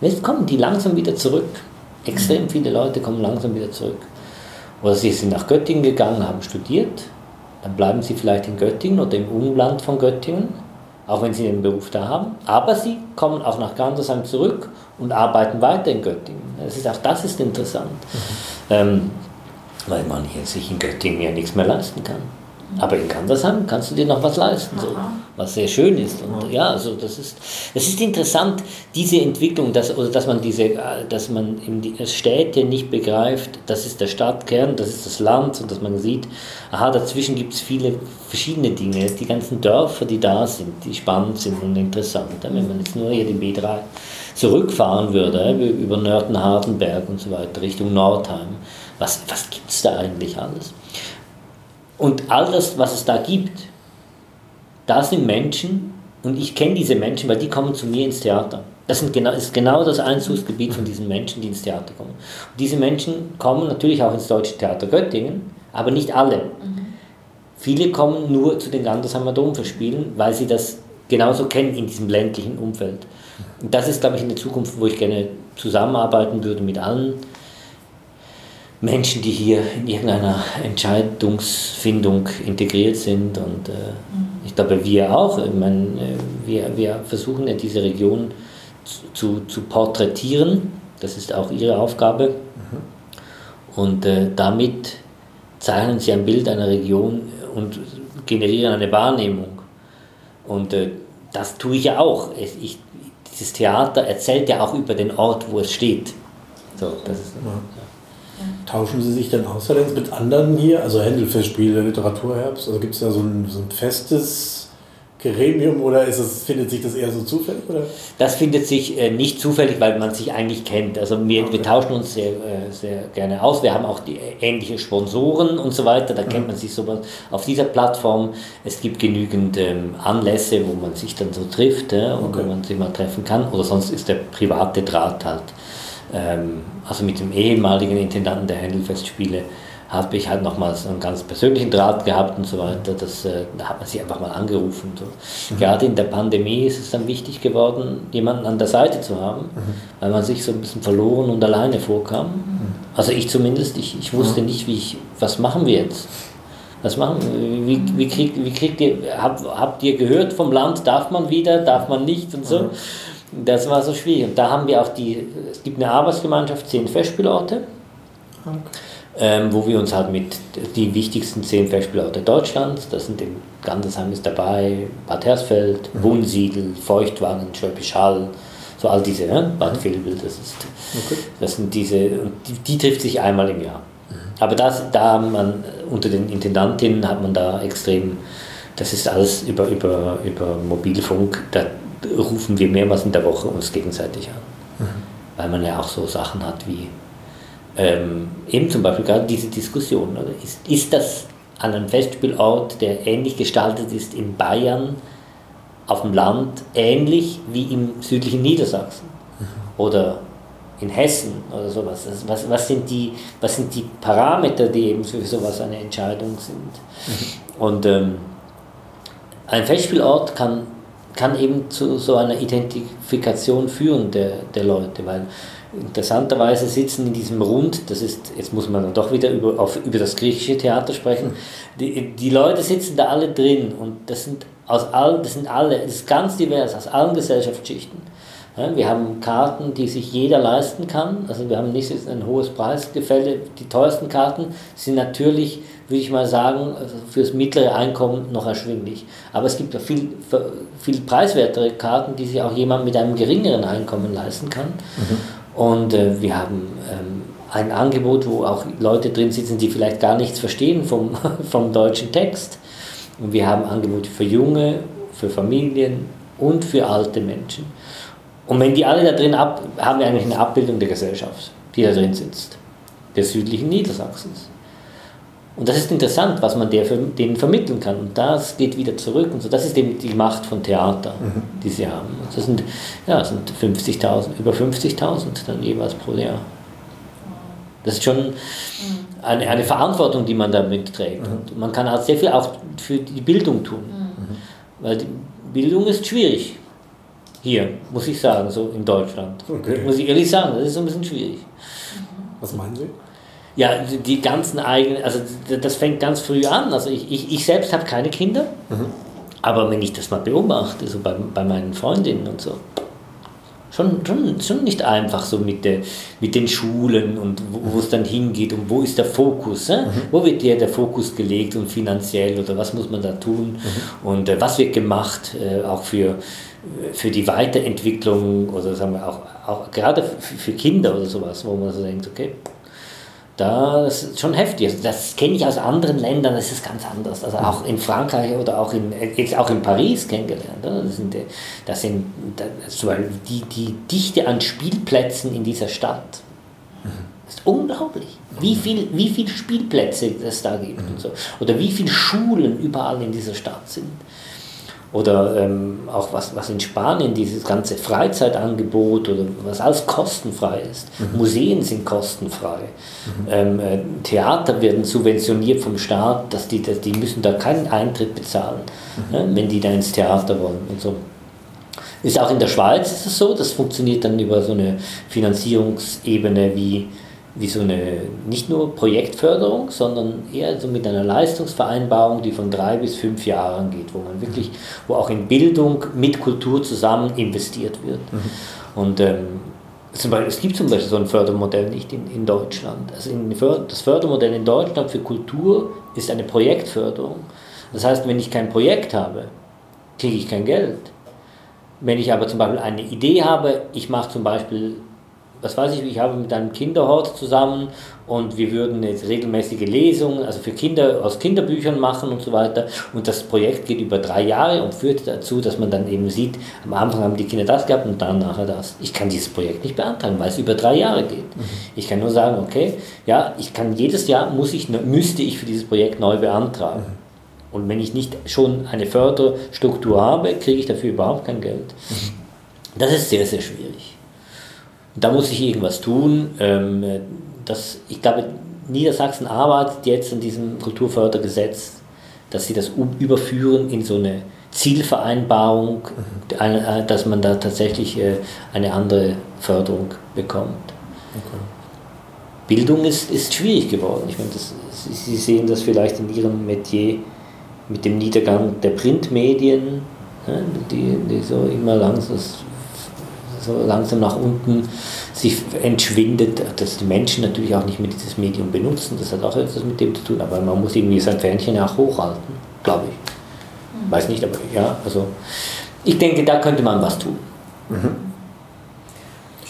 Jetzt kommen die langsam wieder zurück Extrem viele Leute kommen langsam wieder zurück. Oder sie sind nach Göttingen gegangen, haben studiert, dann bleiben sie vielleicht in Göttingen oder im Umland von Göttingen, auch wenn sie den Beruf da haben. Aber sie kommen auch nach Gandersheim zurück und arbeiten weiter in Göttingen. Das ist, auch das ist interessant, mhm. ähm, weil man hier sich in Göttingen ja nichts mehr leisten kann. Aber in Gandersheim kannst du dir noch was leisten, so, was sehr schön ist. Und ja, also das ist, das ist interessant, diese Entwicklung, dass, oder dass man diese, dass man in die Städte nicht begreift, das ist der Stadtkern, das ist das Land und dass man sieht, aha, dazwischen gibt es viele verschiedene Dinge. Die ganzen Dörfer, die da sind, die spannend sind und interessant. Wenn man jetzt nur hier den B3 zurückfahren würde, über Nörten-Hardenberg und so weiter, Richtung Nordheim, was, was gibt es da eigentlich alles? Und all das, was es da gibt, da sind Menschen, und ich kenne diese Menschen, weil die kommen zu mir ins Theater. Das sind genau, ist genau das Einzugsgebiet von diesen Menschen, die ins Theater kommen. Und diese Menschen kommen natürlich auch ins Deutsche Theater Göttingen, aber nicht alle. Mhm. Viele kommen nur zu den Gandersheimer Domverspielen, weil sie das genauso kennen in diesem ländlichen Umfeld. Und das ist, glaube ich, eine Zukunft, wo ich gerne zusammenarbeiten würde mit allen Menschen, die hier in irgendeiner Entscheidungsfindung integriert sind. Und äh, ich glaube, wir auch. Ich meine, wir, wir versuchen ja diese Region zu, zu porträtieren. Das ist auch ihre Aufgabe. Mhm. Und äh, damit zeichnen sie ein Bild einer Region und generieren eine Wahrnehmung. Und äh, das tue ich ja auch. Ich, dieses Theater erzählt ja auch über den Ort, wo es steht. So, das ist, ja. Tauschen Sie sich denn außerdem mit anderen hier, also Händelfestspiele, Literaturherbst? Also gibt es da so ein, so ein festes Gremium oder ist es, findet sich das eher so zufällig? Oder? Das findet sich äh, nicht zufällig, weil man sich eigentlich kennt. Also wir, okay. wir tauschen uns sehr, äh, sehr gerne aus. Wir haben auch die äh, ähnliche Sponsoren und so weiter. Da mhm. kennt man sich sowas auf dieser Plattform. Es gibt genügend ähm, Anlässe, wo man sich dann so trifft äh, und okay. wo man sich mal treffen kann. Oder sonst ist der private Draht halt ähm, also mit dem ehemaligen Intendanten der Händelfestspiele, habe ich halt nochmals einen ganz persönlichen Draht gehabt und so weiter. Das, äh, da hat man sich einfach mal angerufen. So. Mhm. Gerade in der Pandemie ist es dann wichtig geworden, jemanden an der Seite zu haben, mhm. weil man sich so ein bisschen verloren und alleine vorkam. Mhm. Also ich zumindest, ich, ich wusste nicht, wie ich, was machen wir jetzt? Was machen Wie, wie, krieg, wie kriegt ihr, hab, habt ihr gehört vom Land, darf man wieder, darf man nicht und so? Das war so schwierig. Und da haben wir auch die, es gibt eine Arbeitsgemeinschaft, zehn Festspielorte, okay. ähm, wo wir uns halt mit die wichtigsten zehn Festspielorte Deutschlands, das sind im Gandersheim ist dabei, Bad Hersfeld, mhm. Wunsiedel, Feuchtwangen, Schwäbisch Hall, so all diese, ne? Bad mhm. Vilbel, das ist, okay. das sind diese, und die, die trifft sich einmal im Jahr. Mhm. Aber das, da man, unter den Intendantinnen hat man da extrem, das ist alles über, über, über Mobilfunk, da rufen wir mehrmals in der Woche uns gegenseitig an. Mhm. Weil man ja auch so Sachen hat wie ähm, eben zum Beispiel gerade diese Diskussion. Oder? Ist, ist das an einem Festspielort, der ähnlich gestaltet ist in Bayern, auf dem Land, ähnlich wie im südlichen Niedersachsen? Mhm. Oder in Hessen oder sowas. Also was, was, sind die, was sind die Parameter, die eben für sowas eine Entscheidung sind? Mhm. Und ähm, ein Festspielort kann kann eben zu so einer Identifikation führen der, der Leute, weil interessanterweise sitzen in diesem Rund, das ist, jetzt muss man dann doch wieder über, auf, über das griechische Theater sprechen, die, die Leute sitzen da alle drin und das sind aus all, das sind alle, das ist ganz divers, aus allen Gesellschaftsschichten. Ja, wir haben Karten, die sich jeder leisten kann, also wir haben nicht ein hohes Preisgefälle, die teuersten Karten sind natürlich würde ich mal sagen, fürs mittlere Einkommen noch erschwinglich. Aber es gibt viel, viel preiswertere Karten, die sich auch jemand mit einem geringeren Einkommen leisten kann. Mhm. Und äh, wir haben ähm, ein Angebot, wo auch Leute drin sitzen, die vielleicht gar nichts verstehen vom, vom deutschen Text. Und wir haben Angebote für Junge, für Familien und für alte Menschen. Und wenn die alle da drin ab, haben wir eigentlich eine Abbildung der Gesellschaft, die da drin sitzt, des südlichen Niedersachsens. Und das ist interessant, was man der, denen vermitteln kann. Und das geht wieder zurück. Und so. Das ist eben die Macht von Theater, mhm. die sie haben. Das sind, ja, sind 50.000, über 50.000 dann jeweils pro Jahr. Das ist schon eine, eine Verantwortung, die man damit trägt. Mhm. Und man kann auch sehr viel auch für die Bildung tun. Mhm. Weil die Bildung ist schwierig. Hier, muss ich sagen, so in Deutschland. Okay. Muss ich ehrlich sagen, das ist so ein bisschen schwierig. Was meinen Sie? Ja, die ganzen eigenen, also das fängt ganz früh an. Also ich, ich, ich selbst habe keine Kinder, mhm. aber wenn ich das mal beobachte, so bei, bei meinen Freundinnen und so, Schon, schon, schon nicht einfach so mit, der, mit den Schulen und wo es dann hingeht und wo ist der Fokus. Äh? Mhm. Wo wird der, der Fokus gelegt und finanziell oder was muss man da tun mhm. und äh, was wird gemacht, äh, auch für, für die Weiterentwicklung oder sagen wir auch, auch gerade für Kinder oder sowas, wo man so denkt, okay, das ist schon heftig. Also das kenne ich aus anderen Ländern, das ist ganz anders. Also auch in Frankreich oder auch in, jetzt auch in Paris kennengelernt. Das sind, das sind die, die Dichte an Spielplätzen in dieser Stadt. Das ist unglaublich, wie viele wie viel Spielplätze es da gibt und so. Oder wie viele Schulen überall in dieser Stadt sind. Oder ähm, auch was, was in Spanien, dieses ganze Freizeitangebot oder was alles kostenfrei ist. Mhm. Museen sind kostenfrei. Mhm. Ähm, äh, Theater werden subventioniert vom Staat, dass die, dass die müssen da keinen Eintritt bezahlen, mhm. äh, wenn die da ins Theater wollen und so. Ist auch in der Schweiz ist es so, das funktioniert dann über so eine Finanzierungsebene wie wie so eine, nicht nur Projektförderung, sondern eher so mit einer Leistungsvereinbarung, die von drei bis fünf Jahren geht, wo man wirklich, wo auch in Bildung mit Kultur zusammen investiert wird. Mhm. Und ähm, zum Beispiel, es gibt zum Beispiel so ein Fördermodell nicht in, in Deutschland. Also in, das Fördermodell in Deutschland für Kultur ist eine Projektförderung. Das heißt, wenn ich kein Projekt habe, kriege ich kein Geld. Wenn ich aber zum Beispiel eine Idee habe, ich mache zum Beispiel was weiß ich, ich habe mit einem Kinderhort zusammen und wir würden jetzt regelmäßige Lesungen, also für Kinder aus Kinderbüchern machen und so weiter. Und das Projekt geht über drei Jahre und führt dazu, dass man dann eben sieht, am Anfang haben die Kinder das gehabt und dann nachher das. Ich kann dieses Projekt nicht beantragen, weil es über drei Jahre geht. Mhm. Ich kann nur sagen, okay, ja, ich kann jedes Jahr muss ich, müsste ich für dieses Projekt neu beantragen. Mhm. Und wenn ich nicht schon eine Förderstruktur habe, kriege ich dafür überhaupt kein Geld. Mhm. Das ist sehr, sehr schwierig da muss ich irgendwas tun. Ähm, das, ich glaube, Niedersachsen arbeitet jetzt an diesem Kulturfördergesetz, dass sie das überführen in so eine Zielvereinbarung, mhm. Äh, dass man da tatsächlich äh, eine andere Förderung bekommt. Okay. Bildung ist, ist schwierig geworden. Ich meine, das, Sie sehen das vielleicht in Ihrem Metier mit dem Niedergang der Printmedien, die, die so immer langsam so langsam nach unten sich entschwindet, dass die Menschen natürlich auch nicht mehr dieses Medium benutzen. Das hat auch etwas mit dem zu tun, aber man muss irgendwie sein Fähnchen auch hochhalten, glaube ich. Mhm. Weiß nicht, aber ja, also ich denke, da könnte man was tun. Mhm.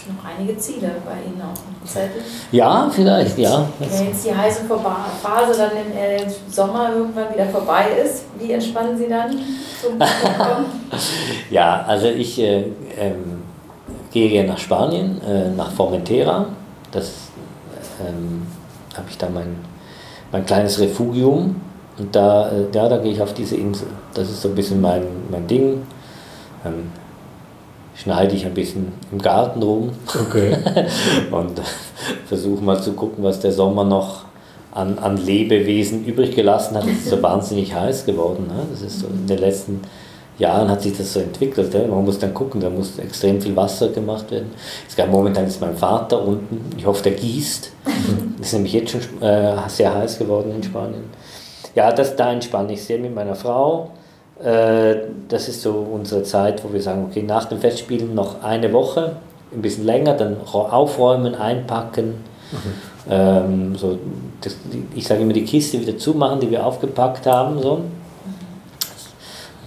Noch einige Ziele bei Ihnen auch im Zettel. Ja, vielleicht, ja. Wenn jetzt die heiße Phase dann im äh, Sommer irgendwann wieder vorbei ist, wie entspannen Sie dann zum Ja, also ich äh, ähm, gehe nach Spanien, äh, nach Formentera. Das ähm, habe ich da mein, mein kleines Refugium. Und da, äh, ja, da gehe ich auf diese Insel. Das ist so ein bisschen mein, mein Ding. Ähm, schneide ich ein bisschen im Garten rum okay. und versuche mal zu gucken, was der Sommer noch an, an Lebewesen übrig gelassen hat. Es ist so wahnsinnig heiß geworden. Ne? Das ist so in den letzten Jahren hat sich das so entwickelt. Ja. Man muss dann gucken, da muss extrem viel Wasser gemacht werden. Es gab momentan ist mein Vater unten, ich hoffe, der gießt. Ist nämlich jetzt schon äh, sehr heiß geworden in Spanien. Ja, das, da entspanne ich sehr mit meiner Frau. Äh, das ist so unsere Zeit, wo wir sagen, okay, nach dem Festspielen noch eine Woche, ein bisschen länger, dann aufräumen, einpacken. Mhm. Ähm, so, das, ich sage immer, die Kiste wieder zumachen, die wir aufgepackt haben. So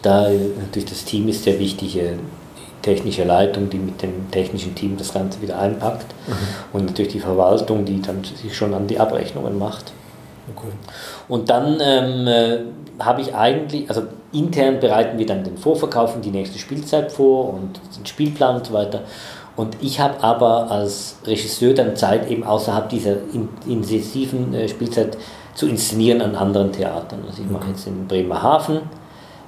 da natürlich das Team ist sehr wichtig, die technische Leitung, die mit dem technischen Team das Ganze wieder einpackt mhm. und natürlich die Verwaltung, die dann sich schon an die Abrechnungen macht. Okay. Und dann ähm, äh, habe ich eigentlich, also intern bereiten wir dann den Vorverkauf und die nächste Spielzeit vor und den Spielplan und so weiter. Und ich habe aber als Regisseur dann Zeit, eben außerhalb dieser in, intensiven äh, Spielzeit zu inszenieren an anderen Theatern. Also ich mache jetzt in Bremerhaven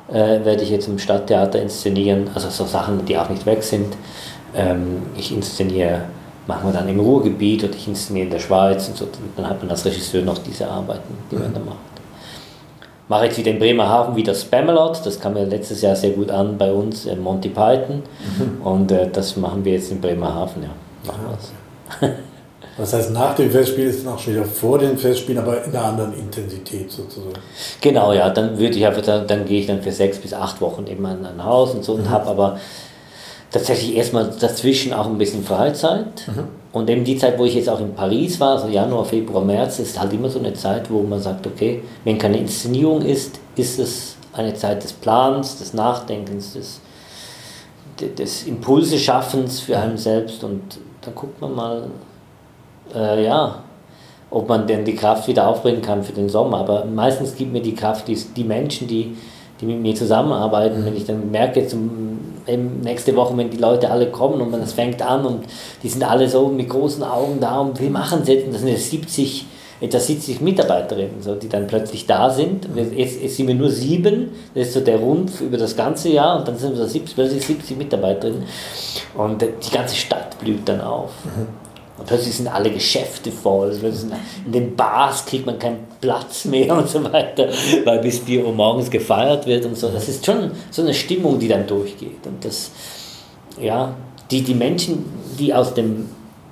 äh, werde ich jetzt im Stadttheater inszenieren, also so Sachen, die auch nicht weg sind. Ähm, ich inszeniere, machen wir dann im Ruhrgebiet oder ich inszeniere in der Schweiz und so, dann hat man als Regisseur noch diese Arbeiten, die man mhm. da macht. Mache jetzt wieder in Bremerhaven wieder Spamalot, das kam ja letztes Jahr sehr gut an bei uns, in Monty Python mhm. und äh, das machen wir jetzt in Bremerhaven, ja. Machen wir Das heißt, nach dem Festspiel ist es auch schon wieder vor dem Festspiel, aber in einer anderen Intensität sozusagen. Genau, ja, dann würde ich einfach, dann, dann gehe ich dann für sechs bis acht Wochen eben an ein Haus und so und mhm. habe aber tatsächlich erstmal dazwischen auch ein bisschen Freizeit. Mhm. Und eben die Zeit, wo ich jetzt auch in Paris war, also Januar, Februar, März, ist halt immer so eine Zeit, wo man sagt, okay, wenn keine Inszenierung ist, ist es eine Zeit des Plans, des Nachdenkens, des, des Impulse-Schaffens für einen selbst. Und da guckt man mal, äh, ja, ob man denn die Kraft wieder aufbringen kann für den Sommer. Aber meistens gibt mir die Kraft die, die Menschen, die die mit mir zusammenarbeiten, mhm. wenn ich dann merke, zum, nächste Woche, wenn die Leute alle kommen und man das fängt an und die sind alle so mit großen Augen da und wir machen es jetzt, und das sind jetzt 70, etwa 70 Mitarbeiterinnen, so, die dann plötzlich da sind. Jetzt, jetzt sind wir nur sieben, das ist so der Rumpf über das ganze Jahr und dann sind wir so 70, plötzlich 70 Mitarbeiterinnen und die ganze Stadt blüht dann auf. Mhm. Und plötzlich sind alle Geschäfte voll. In den Bars kriegt man keinen Platz mehr und so weiter, weil bis 4 Uhr morgens gefeiert wird und so. Das ist schon so eine Stimmung, die dann durchgeht. Und das, ja, die, die Menschen, die aus dem,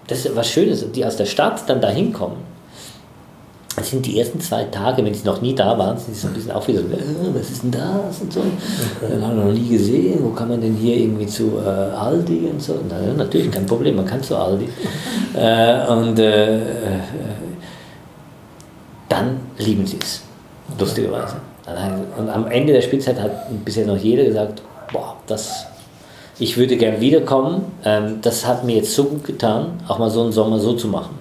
das ist was Schönes, die aus der Stadt dann da hinkommen, das sind die ersten zwei Tage, wenn sie noch nie da waren, sind sie so ein bisschen auch wieder so, äh, was ist denn das und so. Dann haben wir noch nie gesehen, wo kann man denn hier irgendwie zu äh, Aldi und so. Na, natürlich, kein Problem, man kann zu Aldi. äh, und äh, äh, dann lieben sie es, lustigerweise. Und am Ende der Spielzeit hat bisher noch jeder gesagt, boah, das, ich würde gern wiederkommen. Ähm, das hat mir jetzt so gut getan, auch mal so einen Sommer so zu machen.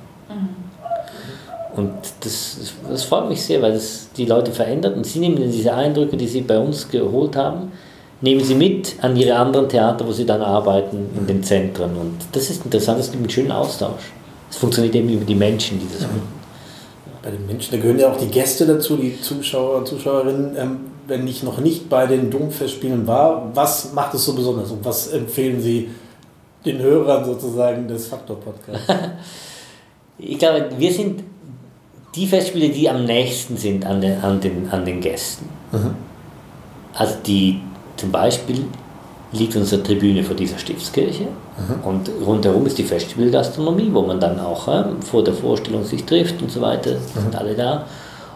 Und das, das freut mich sehr, weil das die Leute verändert und sie nehmen diese Eindrücke, die sie bei uns geholt haben, nehmen sie mit an ihre anderen Theater, wo sie dann arbeiten, in den Zentren. Und das ist interessant, es gibt einen schönen Austausch. Es funktioniert eben über die Menschen, die das machen. Bei den Menschen, da gehören ja auch die Gäste dazu, die Zuschauer und Zuschauerinnen. Ähm, wenn ich noch nicht bei den Domfestspielen war, was macht es so besonders und was empfehlen Sie den Hörern sozusagen des Faktor-Podcasts? ich glaube, wir sind die Festspiele, die am nächsten sind an den, an den, an den Gästen. Mhm. Also die zum Beispiel liegt unsere Tribüne vor dieser Stiftskirche mhm. und rundherum ist die Festspielgastronomie, wo man dann auch äh, vor der Vorstellung sich trifft und so weiter, mhm. sind alle da.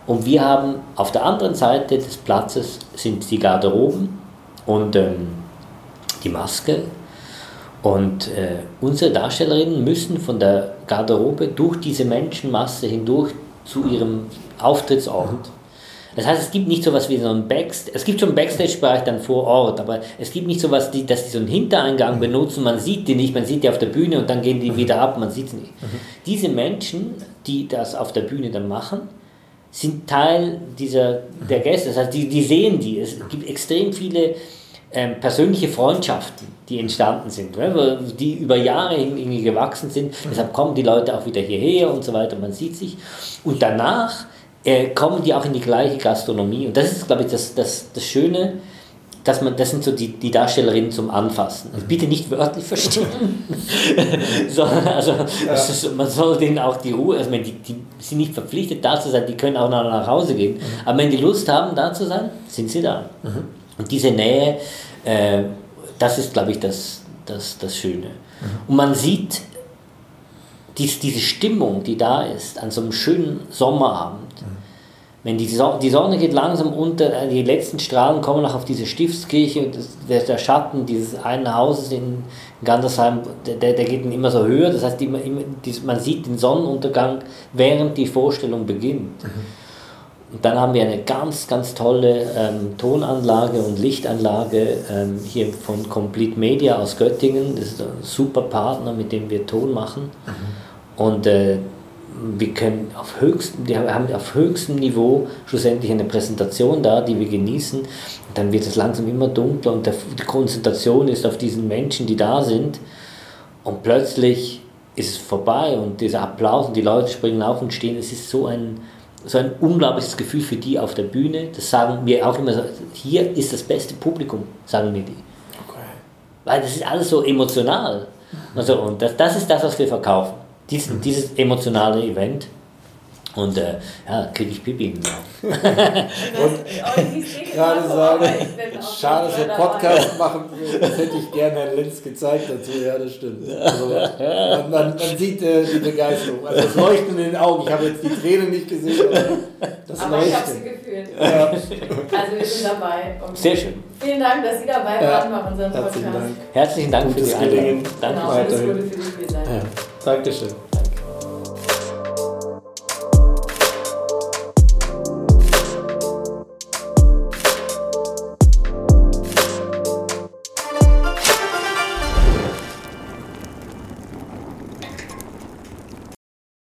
Und wir haben auf der anderen Seite des Platzes sind die Garderoben und ähm, die Maske. Und äh, unsere Darstellerinnen müssen von der Garderobe durch diese Menschenmasse hindurch zu ihrem Auftrittsort. Das heißt, es gibt nicht so etwas wie so ein Backstage, es gibt schon Backstage-Bereich dann vor Ort, aber es gibt nicht so etwas, dass die so einen Hintereingang benutzen, man sieht die nicht, man sieht die auf der Bühne und dann gehen die wieder ab, man sieht sie nicht. Mhm. Diese Menschen, die das auf der Bühne dann machen, sind Teil dieser, der Gäste, das heißt, die, die sehen die. Es gibt extrem viele ähm, persönliche Freundschaften, die entstanden sind, ne? die über Jahre irgendwie gewachsen sind. Deshalb kommen die Leute auch wieder hierher und so weiter, man sieht sich. Und danach äh, kommen die auch in die gleiche Gastronomie. Und das ist, glaube ich, das, das, das Schöne, dass man, das sind so die, die Darstellerinnen zum Anfassen. Also bitte nicht wörtlich verstehen, sondern also ja. ist, man soll denen auch die Ruhe, also wenn die, die sind nicht verpflichtet da zu sein, die können auch nach, nach Hause gehen. Mhm. Aber wenn die Lust haben, da zu sein, sind sie da. Mhm. Und diese Nähe, äh, das ist, glaube ich, das, das, das Schöne. Mhm. Und man sieht dies, diese Stimmung, die da ist, an so einem schönen Sommerabend. Mhm. Wenn die, so die Sonne geht langsam unter, äh, die letzten Strahlen kommen noch auf diese Stiftskirche und das, der, der, Schatten dieses einen Hauses in Gandersheim, der, der geht dann immer so höher. Das heißt, immer, man sieht den Sonnenuntergang, während die Vorstellung beginnt. Mhm. Und dann haben wir eine ganz, ganz tolle ähm, Tonanlage und Lichtanlage ähm, hier von Complete Media aus Göttingen. Das ist ein super Partner, mit dem wir Ton machen. Mhm. Und äh, wir können auf höchstem, wir haben auf höchstem Niveau schlussendlich eine Präsentation da, die wir genießen. Und dann wird es langsam immer dunkler und der, die Konzentration ist auf diesen Menschen, die da sind. Und plötzlich ist es vorbei und dieser Applaus und die Leute springen auf und stehen. Es ist so ein so ein unglaubliches Gefühl für die auf der Bühne. Das sagen wir auch immer so, hier ist das beste Publikum, sagen mir die. Okay. Weil das ist alles so emotional. Also, und das, das ist das, was wir verkaufen. Dies, mhm. Dieses emotionale Event. Und äh, ja, kriege ich Pipi im und gerade sagen, schade, dass wir Podcast machen, das hätte ich gerne Herrn Lenz gezeigt dazu, ja, das stimmt. Also, man, man, man sieht äh, die Begeisterung, also das Leuchten in den Augen. Ich habe jetzt die Tränen nicht gesehen, aber das aber Leuchten. ich habe sie gefühlt. mit. Also wir sind dabei. Sehr schön. Vielen Dank, dass Sie dabei Ja, waren bei unserem Podcast. Herzlichen Dank. Herzlichen Dank für die Einladung. Danke. Genau, alles. Gute für die Spielzeit. Ja, Dankeschön.